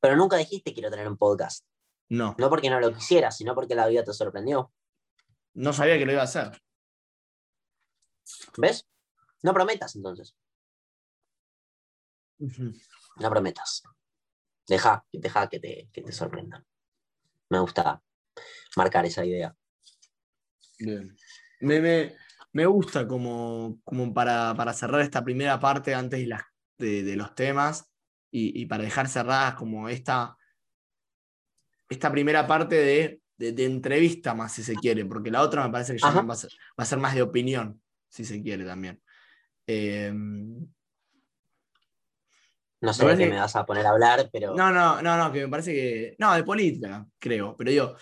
Pero nunca dijiste quiero tener un podcast.
No,
No porque no lo quisieras, sino porque la vida te sorprendió.
no sabía que lo iba a hacer.
¿Ves? No prometas entonces. No prometas. Deja, deja que te, que te sorprendan. Me gusta marcar esa idea.
Bien. Me, me- me gusta como, como para, para cerrar esta primera parte antes de, las- de, de los temas y, y para dejar cerradas como esta, esta primera parte de, de- entrevista más, si se quiere, porque la otra me parece que ya va a, ser, va a ser más de opinión, si se quiere también. Eh,
No sé de qué me vas a poner a hablar, pero
no, no, no, no, que me parece que... No, de política, creo, pero digo,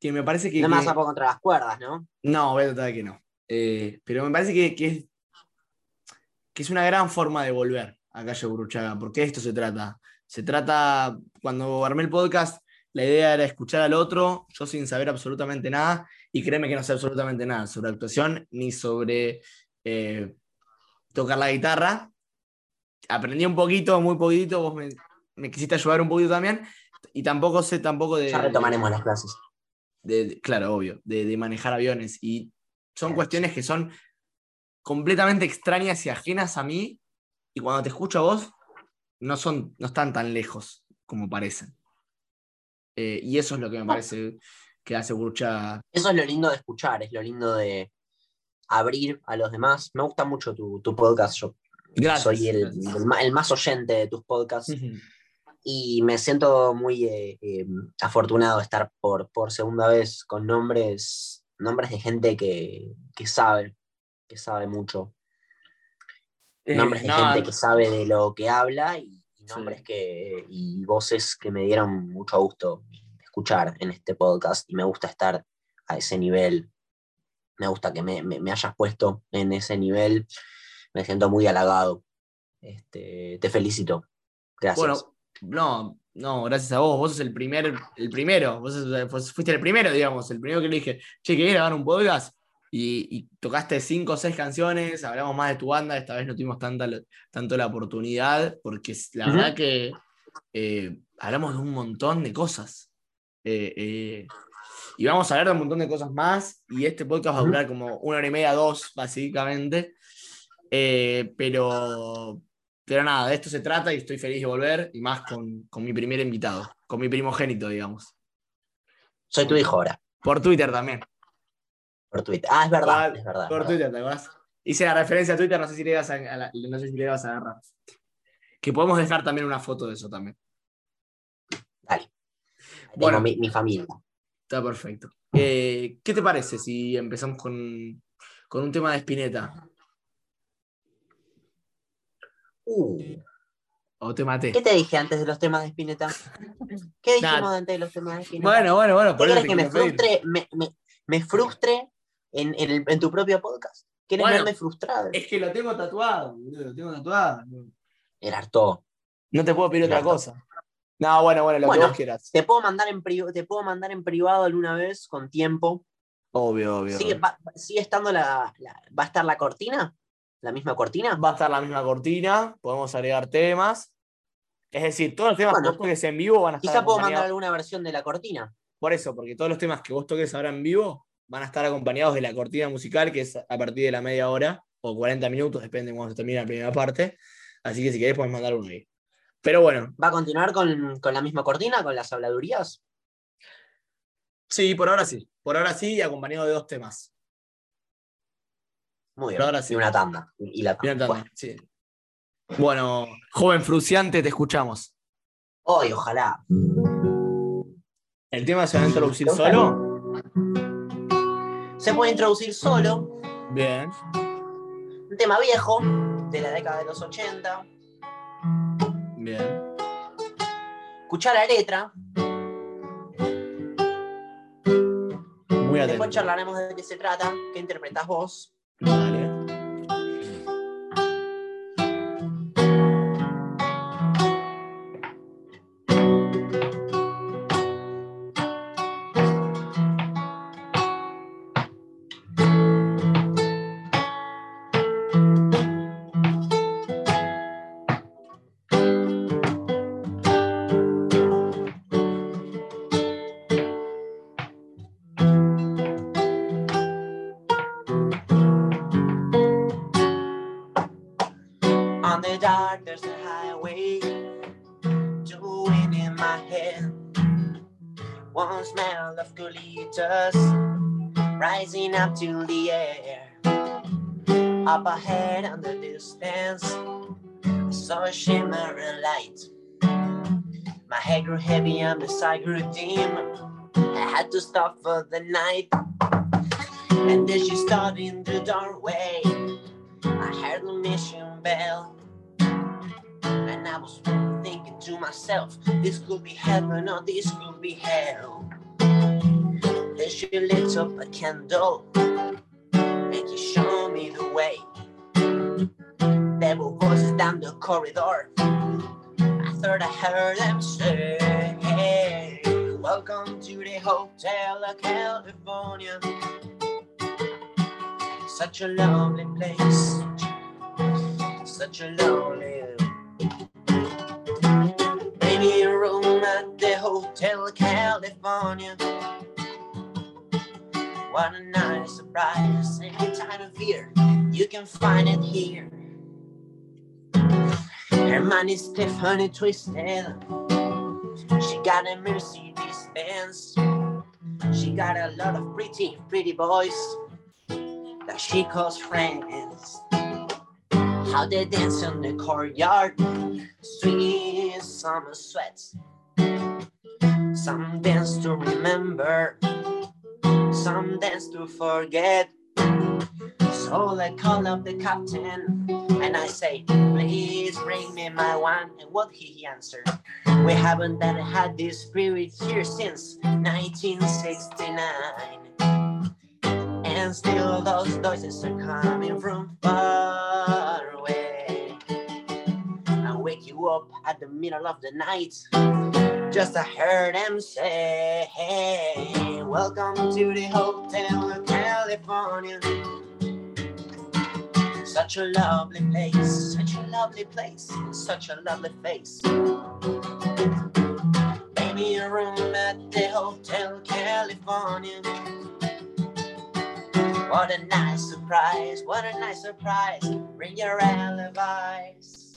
que me parece que...
no me vas a poner contra las cuerdas, ¿no?
No, voy a tratar de que no. Eh, pero me parece que, que es, que es una gran forma de volver a Calle Burruchaga, porque de esto se trata. Se trata, cuando armé el podcast, la idea era escuchar al otro, yo sin saber absolutamente nada, y créeme que no sé absolutamente nada sobre actuación ni sobre eh, tocar la guitarra. Aprendí un poquito, muy poquito, vos me, me quisiste ayudar un poquito también, y tampoco sé tampoco de...
Ya retomaremos las clases.
de- de- claro, obvio, de, de manejar aviones. Y son cuestiones que son completamente extrañas y ajenas a mí. Y cuando te escucho a vos, no, son, no están tan lejos como parecen. Eh, y eso es lo que me parece que hace Burcha.
Eso es lo lindo de escuchar, es lo lindo de abrir a los demás. Me gusta mucho tu, tu podcast. Yo
Gracias.
soy el, más oyente de tus podcasts y me siento muy eh, eh, afortunado de estar por, por segunda vez con nombres, nombres de gente que, que sabe, que sabe mucho.
Eh,
nombres de
no,
gente que sabe de lo que habla y, y nombres
Sí.
que y voces que me dieron mucho gusto escuchar en este podcast y me gusta estar a ese nivel. Me gusta que me, me- me hayas puesto en ese nivel. Me siento muy halagado. Este, te felicito. Gracias.
Bueno, no, no, gracias a vos. Vos sos el primer, el primero. Vos, sos- vos fuiste el primero, digamos, el primero que le dije, che, ¿querés grabar un podcast? Y, y tocaste cinco o seis canciones, hablamos más de tu banda, esta vez no tuvimos tanta, tanto la oportunidad, porque la verdad que eh, hablamos de un montón de cosas. Eh, eh, y vamos a hablar de un montón de cosas más, y este podcast va a durar como una hora y media, dos, básicamente. Eh, pero, pero nada, de esto se trata y estoy feliz de volver, y más con, con mi primer invitado, con mi primogénito, digamos.
Soy tu hijo ahora.
Por Twitter también.
Por Twitter. Ah, es verdad,
Por-
es verdad. es
Por
verdad.
Twitter, ¿te acordás? Hice la referencia a Twitter, no sé si le ibas a, a la- no sé si le ibas a agarrar. Que podemos dejar también una foto de eso también.
Dale.
Bueno.
Tengo mi, mi familia.
Está perfecto. Eh, ¿Qué te parece si empezamos con, con un tema de Spinetta?
Uh,
O te maté.
¿Qué te dije antes de los temas de Spinetta? ¿Qué dijimos antes de los temas de Spinetta?
Bueno, bueno, bueno.
¿Qué
por eso
querés
te
que me frustre, me, me- me frustre en, en el- en tu propio podcast? ¿Quieres
Bueno.
verme frustrado?
Es que lo tengo tatuado, boludo, lo tengo tatuado.
El harto.
No te puedo pedir otra cosa. No, bueno, bueno, lo
Bueno.
que vos quieras.
Te puedo mandar en privado, te puedo mandar en privado alguna vez con tiempo.
Obvio, obvio.
¿Sigue, va, sigue estando la, la- ¿Va a estar la cortina? ¿La misma cortina?
Va a estar la misma cortina, podemos agregar temas. Es decir, todos los temas
Bueno.
que vos toques en vivo van a estar
Quizá puedo mandar alguna versión de la cortina.
Por eso, porque todos los temas que vos toques ahora en vivo van a estar acompañados de la cortina musical, que es a partir de la media hora o 40 minutos, depende de cuando se termine la primera parte. Así que si querés, podés mandar uno ahí. Pero bueno,
¿Va a continuar con, con la misma cortina, con las habladurías?
sí, por ahora sí. Por ahora sí, y acompañado de dos temas.
Muy bien.
Pero ahora sí.
Y una tanda. Y la Bueno,
Tanda, sí. Bueno, joven fruciante, te escuchamos.
hoy, ojalá.
¿El tema se va a introducir solo?
Se puede introducir solo.
Bien.
Un tema viejo, de la década de los 80.
Bien.
Escuchar la letra.
Muy
Después
atento.
charlaremos de qué se trata, qué interpretás vos.
Dale.
Colitas rising up to the air. Up ahead on the distance, I saw a shimmering light. My head grew heavy and my sight grew dim. I had to stop for the night. And then she stood in the doorway. I heard the mission bell. And I was thinking to myself, this could be heaven or this could be hell. Then she lit up a candle and she showed me the way. There were voices down the corridor. I thought I heard them say, hey, welcome to the Hotel California. Such a lovely place. Such a lonely. Baby, a room at the Hotel California. What a nice surprise. Any time of year, you can find it here. Her mind is Stephanie twisted. She got a Mercedes Benz. She got a lot of pretty, pretty boys that she calls friends. How they dance in the courtyard, sweet summer sweats. Some dance to remember, some dance to forget. So I call up the captain and I say, please bring me my wine. And what he answered, we haven't had this spirit here since 1969. And still those noises are coming from far away. You up at the middle of the night. Just to hear them say, hey, welcome to the Hotel California. Such a lovely place, such a lovely place, such a lovely face. Baby, a room at the Hotel California. What a nice surprise, what a nice surprise. Bring your alibis.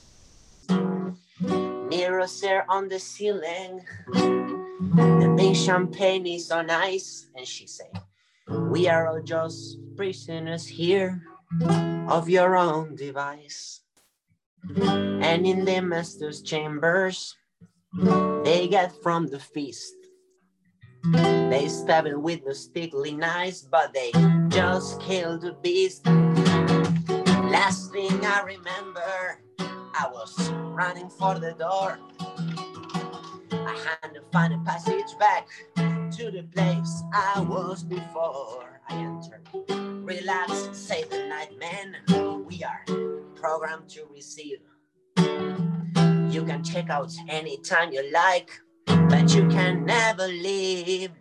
Mirrors there on the ceiling. The big champagne is so nice. And she say, We are all just prisoners here of your own device. And in the master's chambers, they get from the feast. They stab it with the stickly knives, but they just kill the beast. Last thing I remember, I was running for the door. I had to find a passage back to the place I was before I entered. Relax, say the night, man. We are programmed to receive. You can check out anytime you like, but you can never leave.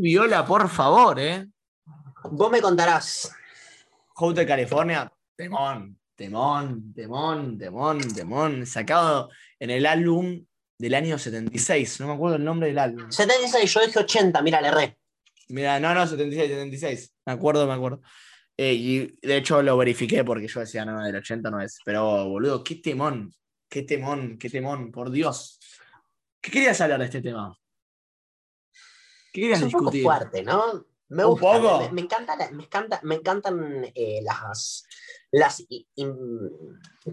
Viola, por favor, eh!
Vos me contarás.
Hotel California, temón, temón, temón, temón, temón. Sacado en el álbum del año 76. No me acuerdo el nombre del álbum.
76, yo dije 80, mira, le erré.
Mira, no, no, 76, 76. Me acuerdo, me acuerdo. Eh, y de hecho lo verifiqué porque yo decía, no, del 80 no es. Pero, boludo, qué temón, qué temón, qué temón, por Dios. ¿Qué querías hablar de este tema? ¿Qué querías
Es un poco fuerte, ¿no? Me
¿Un
gusta,
poco?
Me, me encanta me, encanta, me encantan eh, las, las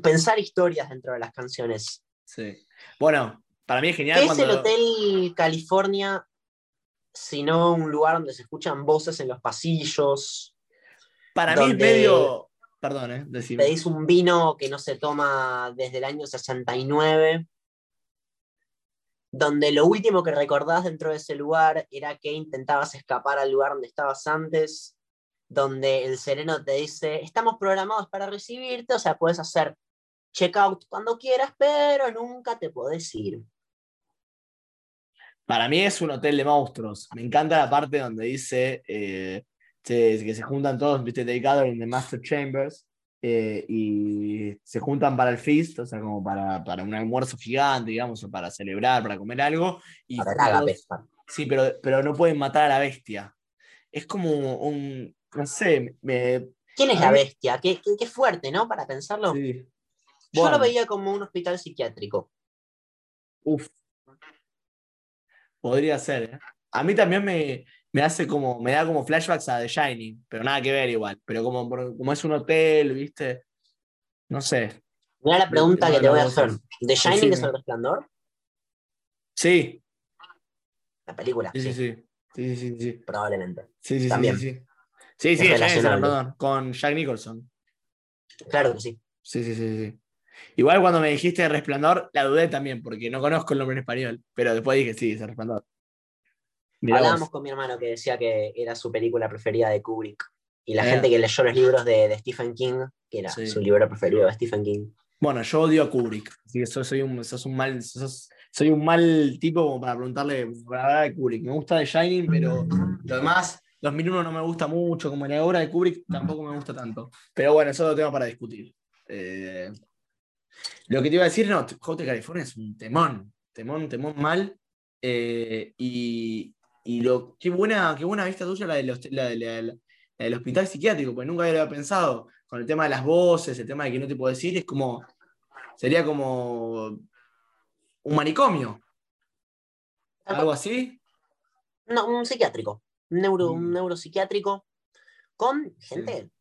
pensar historias dentro de las canciones.
Sí. Bueno, para mí es genial
¿Qué es el Hotel California sino un lugar donde se escuchan voces en los pasillos?
Para mí es medio. Perdón, eh, decime.
Pedís un vino que no se toma desde el año 69, donde lo último que recordás dentro de ese lugar era que intentabas escapar al lugar donde estabas antes, donde el sereno te dice, estamos programados para recibirte, o sea, puedes hacer checkout cuando quieras, pero nunca te podés ir.
Para mí es un hotel de monstruos. Me encanta la parte donde dice eh, que se juntan todos, viste, they gather in the master chambers eh, y se juntan para el feast, o sea, como para, para un almuerzo gigante, digamos, o para celebrar, para comer algo. Y
Para el
juntos-
ágape.
Sí, pero, pero no pueden matar a la bestia. Es como un, no sé, me...
¿Quién es la bestia? Qué, qué- qué fuerte, ¿no? Para pensarlo.
sí.
Yo
Bueno.
lo veía como un hospital psiquiátrico.
Uf. Podría ser, ¿eh? A mí también me, me hace como, me da como flashbacks a The Shining, pero nada que ver igual. Pero como, como es un hotel, ¿viste? No sé.
Mira la pregunta que te voy a hacer. ¿The Shining es el resplandor?
Sí,
La película,
sí,
sí,
sí, sí. Sí, sí,
probablemente.
Sí, sí,
También.
sí, sí. Sí, sí,
Es
es resplandor, con Jack Nicholson.
Claro que sí.
Sí, sí, sí, sí. Igual cuando me dijiste Resplandor, la dudé también, porque no conozco el nombre en español. Pero después dije, sí, es el Resplandor. Mirá vos.
Hablábamos con mi hermano que decía que era su película preferida de Kubrick. Y la
Eh.
gente que leyó los libros de, de Stephen King, que era
Sí.
su libro preferido de Stephen King.
Bueno, yo odio a Kubrick. Así que soy, soy un, sos un mal, sos- soy un mal tipo como para preguntarle para hablar de Kubrick. Me gusta The Shining, pero lo demás, 2001 no me gusta mucho, como la obra de Kubrick tampoco me gusta tanto. Pero bueno, eso es otro tema para discutir. Eh, lo que te iba a decir, no, Hotel California es un temón, temón, temón mal. Eh, y, y lo, qué buena, qué buena vista tuya la de- la de- la del hospital psiquiátrico, porque nunca había pensado con el tema de las voces, el tema de que no te puedo decir, es como, sería como un manicomio, algo así.
No, un psiquiátrico. Un, neuro, un
Mm.
neuropsiquiátrico con gente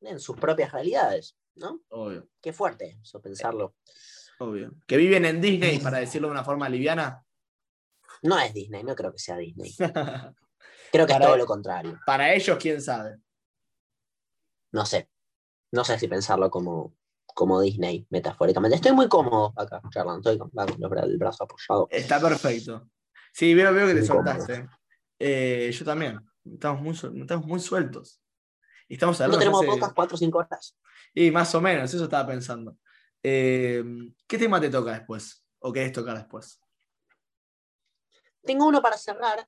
en sus propias realidades, ¿no?
Obvio,
Qué fuerte eso pensarlo.
obvio. Que viven en Disney, para decirlo de una forma liviana.
No es Disney, no creo que sea Disney. Creo que es todo lo contrario.
para ellos, quién sabe.
No sé. No sé si pensarlo como, como Disney, metafóricamente. Estoy muy cómodo acá, charlando, estoy con el brazo apoyado.
Está perfecto. Sí, veo, veo que te soltaste. Eh, yo también. Estamos muy, estamos muy sueltos. Y estamos
No
hablando
tenemos
hace-
pocas 4 o 5 horas.
Y más o menos, eso estaba pensando. Eh, ¿Qué tema te toca después? ¿O querés tocar después?
Tengo uno para cerrar,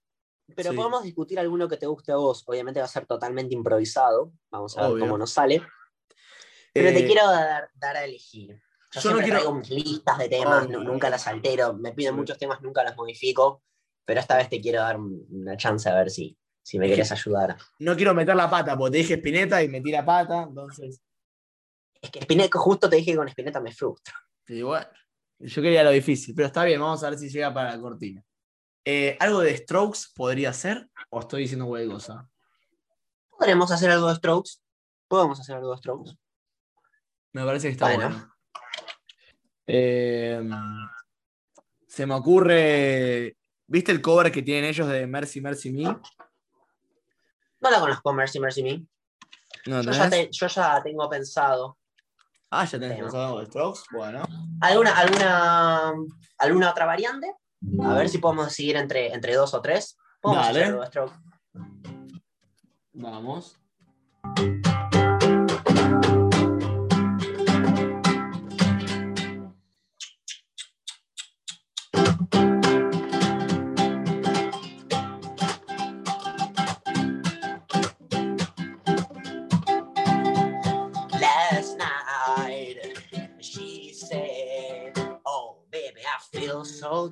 pero
Sí.
podemos discutir alguno que te guste a vos. Obviamente va a ser totalmente improvisado. Vamos a ver cómo nos sale. Pero te
Eh,
quiero dar, dar a elegir. Yo,
yo no
siempre
quiero-
traigo mis listas de temas, nu- nunca las altero. Me piden muchos temas, nunca las modifico. Pero esta vez te quiero dar un- una chance a ver si, si me
Es que-
querés ayudar.
No quiero meter la pata, porque te dije Spinetta y metí la pata, entonces.
Es que Spinetta, justo te dije que con Spinetta me frustra.
Y bueno, yo quería lo difícil, pero está bien, vamos a ver si llega para la cortina. Eh, ¿Algo de Strokes podría ser? ¿O estoy diciendo cosa?
¿Podremos hacer algo de Strokes? ¿Podemos hacer algo de Strokes?
Me parece que está
Bueno.
bueno. Eh, se me ocurre. ¿Viste el cover que tienen ellos de Mercy Mercy Me?
No la conozco, Mercy Mercy Me.
¿No
Yo ya,
tenés?
te- yo ya tengo pensado.
Ah, ya tenés
Tema.
pensado algo de Strokes. Bueno.
¿Alguna, alguna, ¿Alguna otra variante? A ver si podemos decidir entre, entre dos o tres. Podemos
Dale.
de Strokes.
Vamos.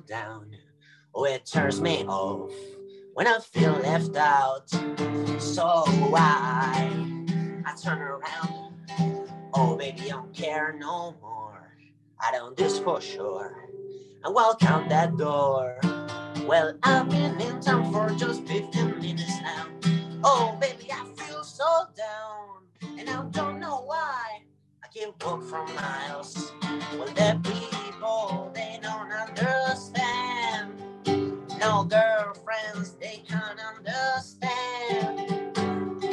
Down. Oh, it turns me off when I feel left out. So I, I turn around. Oh, baby, I don't care no more. I don't this for sure. Walk out that door. Well, I've been in town for just 15 minutes now. Oh, baby, I feel so down, and I don't can't walk for miles. Well, the people they don't understand. No girlfriends they can't understand.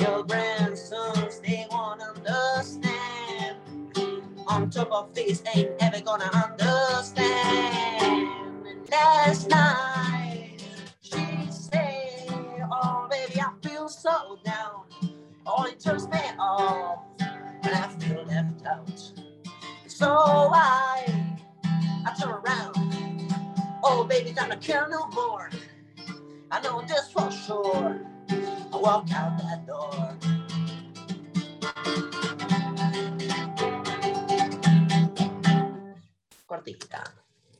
Your grandsons they won't understand. On top of this, ain't ever gonna understand. And last night she said, "Oh, baby, I feel so down. Oh, it turns me off, and I feel left out. So I, I turn around. Oh, baby, care no more. I know this for sure. I walk out that door. Cortita.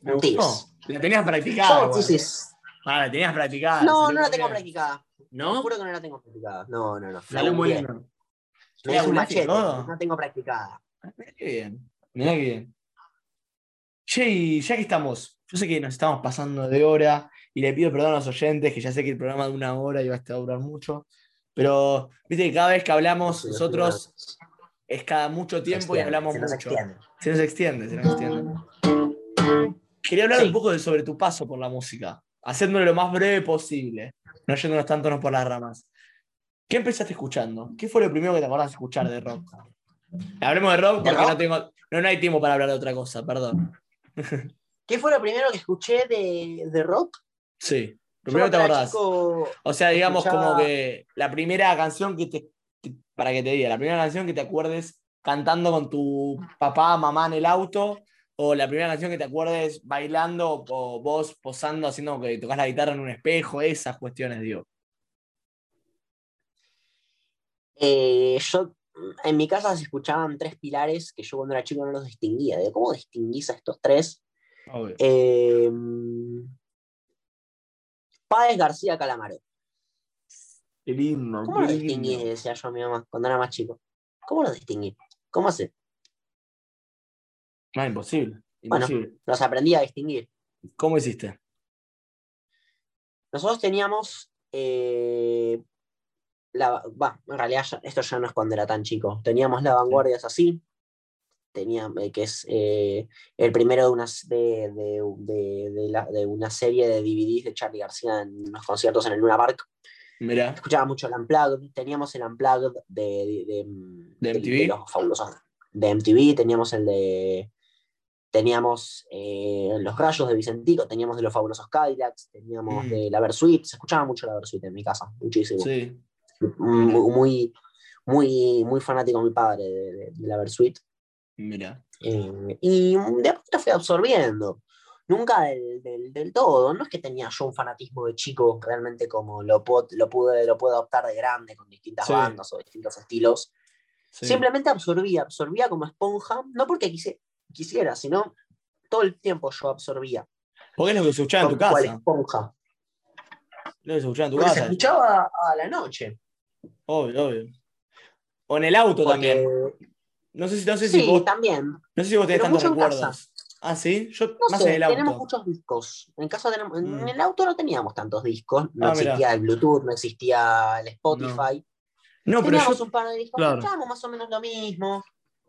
Me gustó. La tenías practicada.
Sí, sí.
Ah, la tenías practicada.
No, no la tengo practicada.
¿No?
Juro que no la tengo practicada. No, no, no.
Salió muy. Lindo.
Me hice un
¿Googleaste
machete.
todo?
No tengo practicada.
Mirá qué bien. Mirá qué bien. Che, y ya que estamos, yo sé que nos estamos pasando de hora y le pido perdón a los oyentes, que ya sé que el programa de una hora y va a estar- durar mucho, pero viste que cada vez que hablamos nosotros es cada mucho tiempo y hablamos
se nos
mucho.
extiende.
Se nos extiende, se nos extiende. Quería hablar
Sí.
un poco de, sobre tu paso por la música, haciéndolo lo más breve posible, no yéndonos tanto por las ramas. ¿Qué empezaste escuchando? ¿Qué fue lo primero que te acordás de escuchar de rock? Hablemos de rock
¿De
porque
rock?
no tengo, no, no hay tiempo para hablar de otra cosa, perdón.
¿Qué fue lo primero que escuché de, de rock?
Sí, lo primero que te acordás. O sea, digamos
escuchaba-
como que la primera canción que te, para que te diga, la primera canción que te acuerdes cantando con tu papá, mamá en el auto, o la primera canción que te acuerdes bailando o vos posando, haciendo que tocas la guitarra en un espejo, esas cuestiones, digo.
Eh, yo, en mi casa se escuchaban tres pilares que yo cuando era chico no los distinguía. Digo, ¿Cómo distinguís a estos tres? Eh, Páez García Calamaro.
Qué lindo.
¿Cómo los distinguí? Decía yo a mi mamá cuando era más chico. ¿Cómo los distinguí? ¿Cómo hace?
No, imposible.
Bueno. Los aprendí a distinguir.
¿Cómo hiciste?
Nosotros teníamos. eh, la, va, en realidad ya- esto ya no es cuando era tan chico. Teníamos la vanguardia es así. Tenía, eh, que es eh, el primero de, unas, de, de, de- de la- de una serie de DVDs de Charlie García en unos conciertos en el Luna Park.
Mirá.
Escuchaba mucho el Unplugged. Teníamos el Unplugged de, de,
¿De
de-
MTV?
de los fabulosos. de MTV, teníamos el de. Teníamos eh, los rayos de Vicentico, teníamos de los fabulosos Cadillacs, teníamos
Mm.
de la Versuit, se escuchaba mucho la Versuit en mi casa, muchísimo.
Sí.
Muy, muy, muy fanático mi padre de, de- de la Versuit.
Mira.
Eh, y de a poquito fui absorbiendo. Nunca del, del- del todo. No es que tenía yo un fanatismo de chico realmente como lo, lo, pude, lo puedo adoptar de grande con distintas
Sí.
bandas o distintos estilos.
Sí.
Simplemente absorbía, absorbía como esponja, no porque quise- quisiera, sino todo el tiempo yo absorbía.
Porque es lo que se escuchaba en tu casa.
esponja.
Lo que se escuchaba en tu
Porque se
casa.
escuchaba a la noche.
Obvio, obvio. O en el auto
Porque,
también. No sé si, no sé si
sí,
vos,
también.
no sé si vos tenés
pero
tantos recuerdos. Ah, sí. Yo
No
más
sé,
en el auto.
tenemos muchos discos. En casa tenemos, en
Mm.
el auto no teníamos tantos discos, no
Ah, mirá.
existía el Bluetooth, no existía el Spotify.
No, pero
teníamos
yo.
un par de discos,
claro.
escuchábamos más o menos lo mismo.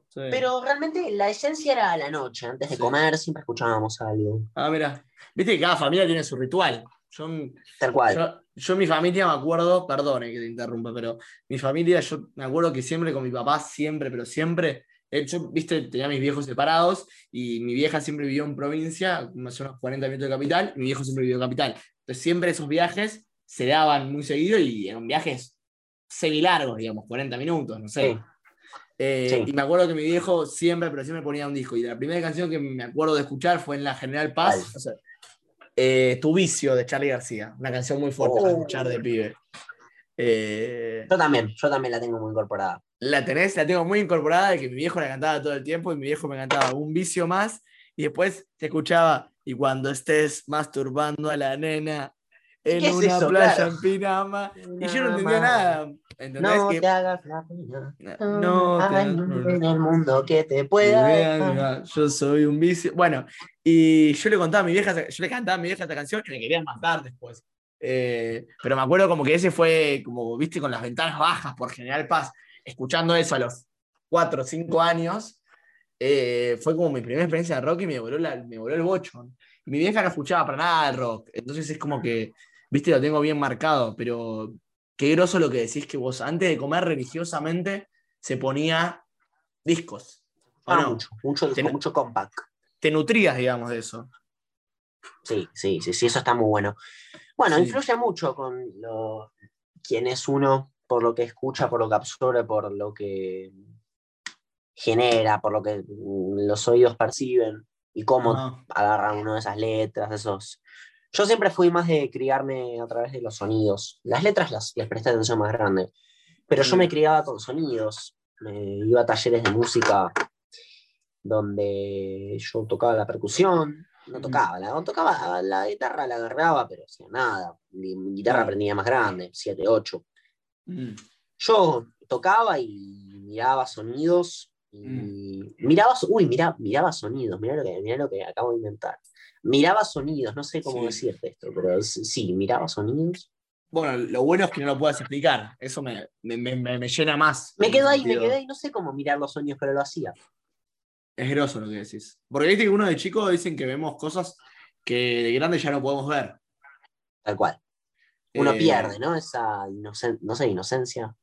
Sí.
Pero realmente la esencia era a la noche, antes de
Sí.
comer siempre escuchábamos algo.
Ah, mira. Viste que cada familia tiene su ritual. Yo,
Tal cual.
yo, yo mi familia me acuerdo, perdone que te interrumpa, pero mi familia, yo me acuerdo que siempre con mi papá, siempre, pero siempre, yo, viste, tenía a mis viejos separados y mi vieja siempre vivió en provincia, más o menos 40 minutos de capital, y mi viejo siempre vivió en capital. Entonces siempre esos viajes se daban muy seguido y eran viajes semi-largos, digamos, 40 minutos, no sé.
Sí.
Eh,
Sí.
Y me acuerdo que mi viejo siempre, pero siempre ponía un disco. Y la primera canción que me acuerdo de escuchar fue en la General Paz. O sea, eh, tu vicio de Charlie García. Una canción muy fuerte para
Oh.
escuchar de pibe. Eh,
Yo también, yo también la tengo muy incorporada.
la tenés, la tengo muy incorporada, de que mi viejo la cantaba todo el tiempo y mi viejo me cantaba un vicio más. Y después te escuchaba, y cuando estés masturbando a la nena en
¿Qué es
una
eso?
playa
Claro.
en Pinama. Y yo no entendía nada. ¿Entendés?
No
Que-
te hagas la pena.
no te
Hay nadie en el mundo que te pueda.
Mira, yo soy un vicio. Bueno, y yo le contaba a mi vieja, yo le cantaba a mi vieja esta canción y me querían matar después. Eh, pero me acuerdo como que ese fue, como viste, con las ventanas bajas por General Paz, escuchando eso a los 4 o 5 años, eh, fue como mi primera experiencia de rock y me voló, la- me voló el bocho. Mi vieja no escuchaba para nada el rock, entonces es como que, viste, lo tengo bien marcado, pero qué groso lo que decís que vos antes de comer religiosamente se ponía discos. ¿o
Ah,
no?
mucho, mucho, disco, mucho compact.
Te nutrías, digamos, de eso.
Sí, sí, sí, sí, eso está muy bueno. Bueno,
Sí.
influye mucho con lo, quién es uno, por lo que escucha, por lo que absorbe, por lo que genera, por lo que mm, los oídos perciben y cómo
Ajá.
agarran uno de esas letras, esos. Yo siempre fui más de criarme a través de los sonidos. Las letras las, les presté atención más grande, pero yo
Mm.
me criaba con sonidos. Me iba a talleres de música donde yo tocaba la percusión, no
Mm.
tocaba, la, tocaba la guitarra, la agarraba, pero hacía nada. Mi, mi guitarra aprendía más grande, 7, 8.
Mm.
Yo tocaba y miraba sonidos y
Mm.
miraba, uy, mira, miraba sonidos, mira lo, que, mirá lo que acabo de inventar. Miraba sonidos, no sé cómo
Sí.
decirte esto, pero sí, miraba sonidos.
Bueno, lo bueno es que no lo puedas explicar. Eso me, me, me- me- llena más.
Me quedo ahí, me quedé ahí, no sé cómo mirar los sonidos, pero lo hacía.
Es groso lo que decís. Porque viste que uno de chico dicen que vemos cosas que de grande ya no podemos ver.
Tal cual. Uno
Eh,
pierde, ¿no? Esa inocen- no sé, inocencia.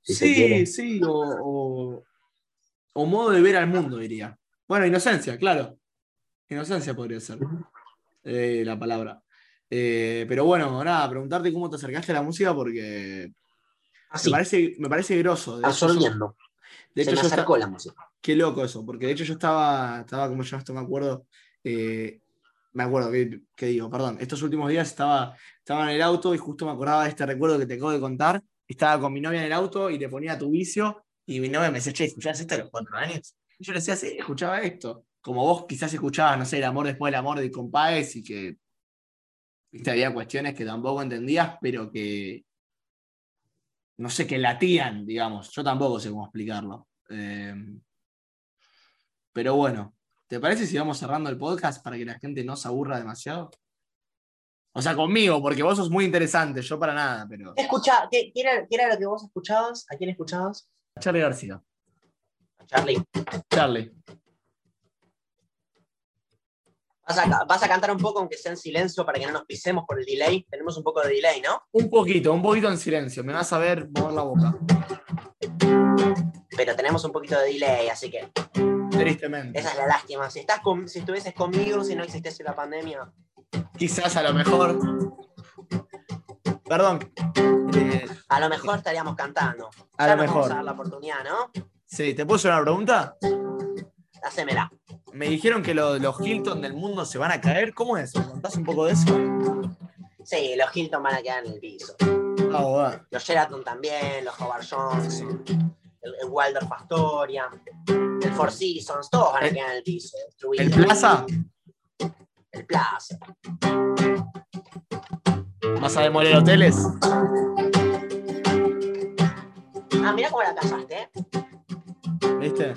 si
Sí, sí, o, o, o modo de ver al mundo, diría. Bueno, inocencia, claro. Inocencia podría ser eh, la palabra. Eh, pero bueno, nada, preguntarte cómo te acercaste a la música porque
Así,
me, parece, me parece groso. De hecho, yo-
absorbiendo.
de
Se
hecho,
me acercó la música.
Qué loco eso, porque de hecho yo estaba, estaba como yo esto me acuerdo, eh, me acuerdo, que, que digo, perdón, estos últimos días estaba, estaba en el auto y justo me acordaba de este recuerdo que te acabo de contar, estaba con mi novia en el auto y le ponía tu vicio y mi novia me decía, che, ¿escuchabas esto a los cuatro años? Y yo le decía, sí, escuchaba esto. Como vos quizás escuchabas, no sé, el amor después del amor de Compaes y que, viste, había cuestiones que tampoco entendías, pero que, no sé, que latían, digamos. Yo tampoco sé cómo explicarlo. Eh, pero bueno, ¿te parece si vamos cerrando el podcast para que la gente no se aburra demasiado? O sea, conmigo, porque vos sos muy interesante, yo para nada, pero.
Escucha, ¿qué, qué era, qué era lo que vos escuchabas? ¿A quién escuchabas?
Charlie García.
A Charlie.
Charlie.
Vas a, vas a cantar un poco, aunque sea en silencio, para que no nos pisemos por el delay. Tenemos un poco de delay, ¿no?
Un poquito, un poquito en silencio. Me vas a ver mover la boca.
pero tenemos un poquito de delay, así que
Tristemente.
esa es la lástima. Si, estás con- si estuvieses conmigo, si no existiese la pandemia,
Quizás a lo mejor. Perdón. Eh,
a lo mejor estaríamos cantando.
A
ya
lo
nos vamos
mejor.
a dar la oportunidad, ¿no?
sí, ¿te puedo hacer una pregunta?
Hacémela.
Me dijeron que lo- los Hilton del mundo se van a caer. ¿Cómo es? ¿Me contás un poco de eso?
Sí, los Hilton van a quedar en el piso.
Ah, bueno.
Los Sheraton también, los Howard Johnson, el, el Waldorf Astoria, el Four Seasons, todos van a quedar en el piso.
¿El. Plaza?
El Plaza.
¿Vas a demoler hoteles?
Ah, mira cómo la casaste, ¿eh?
¿Viste?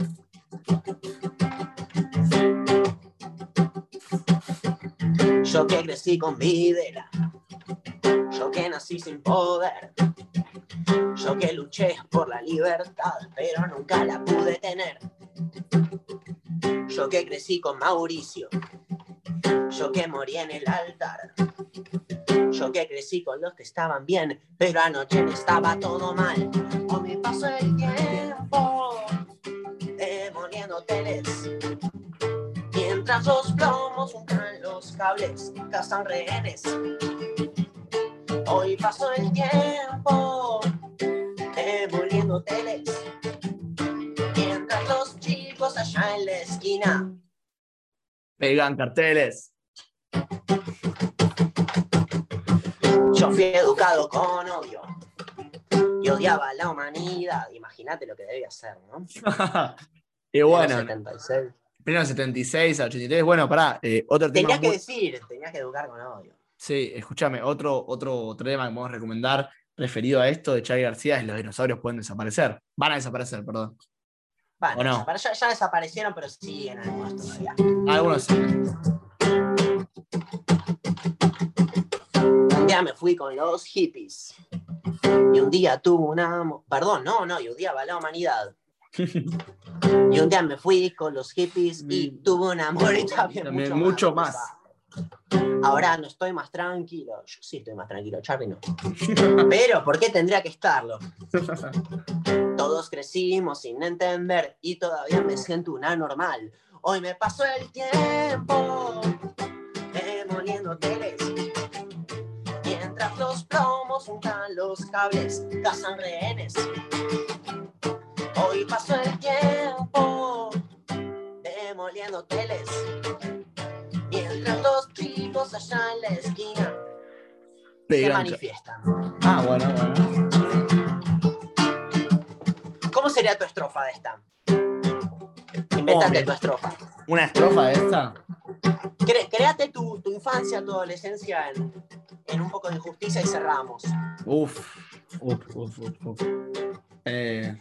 Yo que crecí con videla, yo que nací sin poder, yo que luché por la libertad, pero nunca la pude tener. Yo que crecí con Mauricio, yo que morí en el altar, yo que crecí con los que estaban bien, pero anoche estaba todo mal. O me pasó el tiempo demoliendo hoteles. Mientras los plomos untan los cables, cazan rehenes. Hoy pasó el tiempo demoliendo hoteles. Mientras los chicos allá en la esquina
Pegan carteles.
Yo fui educado con odio y odiaba a la humanidad. Imagínate lo que debía ser, ¿no?
y bueno,
En los 76.
Primero 76 a 83. Bueno, pará. eh, otro tema.
Tenías que decir, tenías que educar con odio.
Sí, escúchame, otro, otro tema que podemos recomendar referido a esto de Charlie García es los dinosaurios pueden desaparecer. Van a desaparecer, perdón.
Bueno,
¿O no?
desapare- ya, ya desaparecieron, pero siguen algunos todavía.
Algunos sí.
Un día me fui con los hippies. Y un día tuve una... Perdón, no, no, y odiaba a la humanidad. Y un día me fui con los hippies y
Mm.
tuve un amor y también,
También
mucho,
mucho
más.
más.
Ahora no estoy más tranquilo. Yo sí estoy más tranquilo, Charlie no. Pero, ¿por qué tendría que estarlo? Todos crecimos sin entender y todavía me siento un anormal. Hoy me pasó el tiempo demoliendo hoteles. Mientras los plomos untan los cables, cazan rehenes. Hoy pasó el tiempo demoliendo hoteles. Mientras los chicos allá en la esquina se manifiestan.
Ah, bueno, bueno.
¿Cómo sería tu estrofa de esta? Inventate tu estrofa.
Una estrofa de esta.
Cre- créate tu, tu infancia, tu adolescencia en, en un poco de injusticia y cerramos.
Uf, uf, uf, uf, uf. Eh,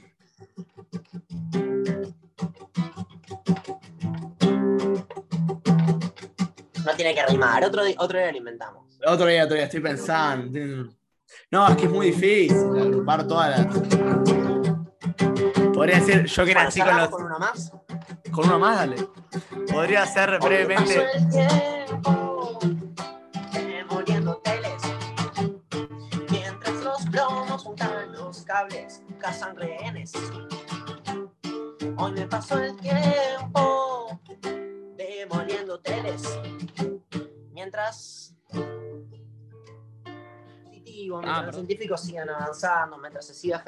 No tiene que rimar. Otro, otro día lo inventamos.
otro día, otro día, estoy pensando. No, es que es muy difícil agrupar todas las. Podría ser, yo que
Bueno,
nací con
cerramos
los.
con uno más.
Con uno más, dale. Podría ser brevemente.
Cazan rehenes. Hoy me pasó el tiempo demoliendo hoteles. Mientras mientras
Ah,
los científicos sigan avanzando, mientras se siga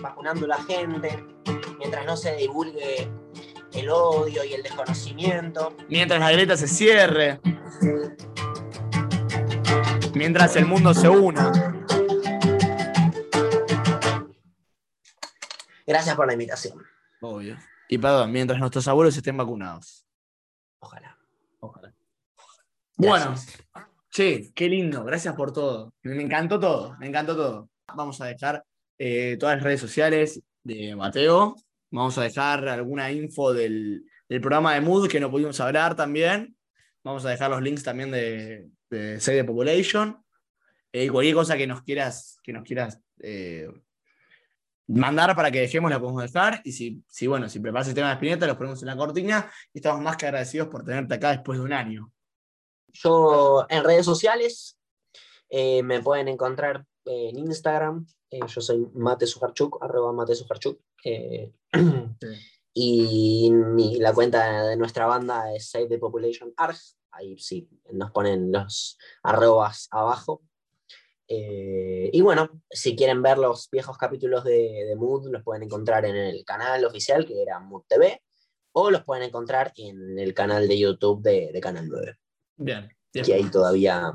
vacunando la gente, mientras no se divulgue el odio y el desconocimiento.
Mientras la grieta se cierre. Mientras el mundo se una.
Gracias por la invitación.
Obvio. Y perdón, mientras nuestros abuelos estén vacunados.
Ojalá.
Ojalá. Bueno, che, qué lindo. Gracias por todo. Me encantó todo. Me encantó todo. Vamos a dejar eh, todas las redes sociales de Mateo. Vamos a dejar alguna info del, del programa de Mood que no pudimos hablar también. Vamos a dejar los links también de, de Save the Population. Eh, cualquier cosa que nos quieras, que nos quieras eh, mandar para que dejemos, la podemos dejar. Y si, si, bueno, si preparas el tema de Spinetta, los ponemos en la cortina. Y estamos más que agradecidos por tenerte acá después de un año.
Yo en redes sociales eh, me pueden encontrar en Instagram, Eh, yo soy Mate Sujarchuk, arroba Mate Sujarchuk. eh, y la cuenta de nuestra banda es Save the Population Arg. Ahí sí, nos ponen los arrobas abajo. Eh, y bueno, si quieren ver los viejos capítulos de, de Mood, los pueden encontrar en el canal oficial, que era Mood TV, o los pueden encontrar en el canal de YouTube de, de Canal 9,
Bien. bien.
que ahí todavía,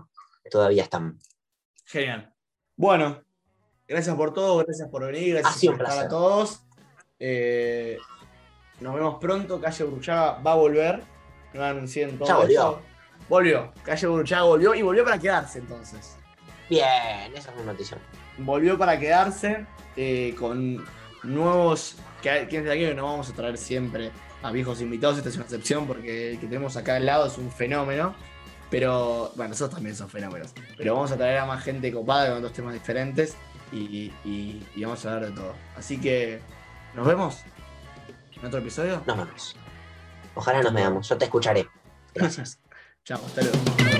todavía están.
Genial. Bueno, gracias por todo, gracias por venir, gracias por estar a todos. Eh, nos vemos pronto. Calle Bruchaga va a volver. No anuncié todo
Ya volvió.
eso. Volvió. Calle Bruchaga volvió y volvió para quedarse entonces.
Bien, esa es una noticia.
Volvió para quedarse eh, con nuevos. Que, que de aquí que no vamos a traer siempre a viejos invitados. Esta es una excepción porque el que tenemos acá al lado es un fenómeno. Pero, bueno, nosotros también son fenómenos. Pero vamos a traer a más gente copada con dos temas diferentes y, y- y vamos a hablar de todo. Así que, ¿nos vemos en otro episodio?
Nos vemos. Ojalá nos veamos. Yo te escucharé. Gracias.
Chao, hasta luego.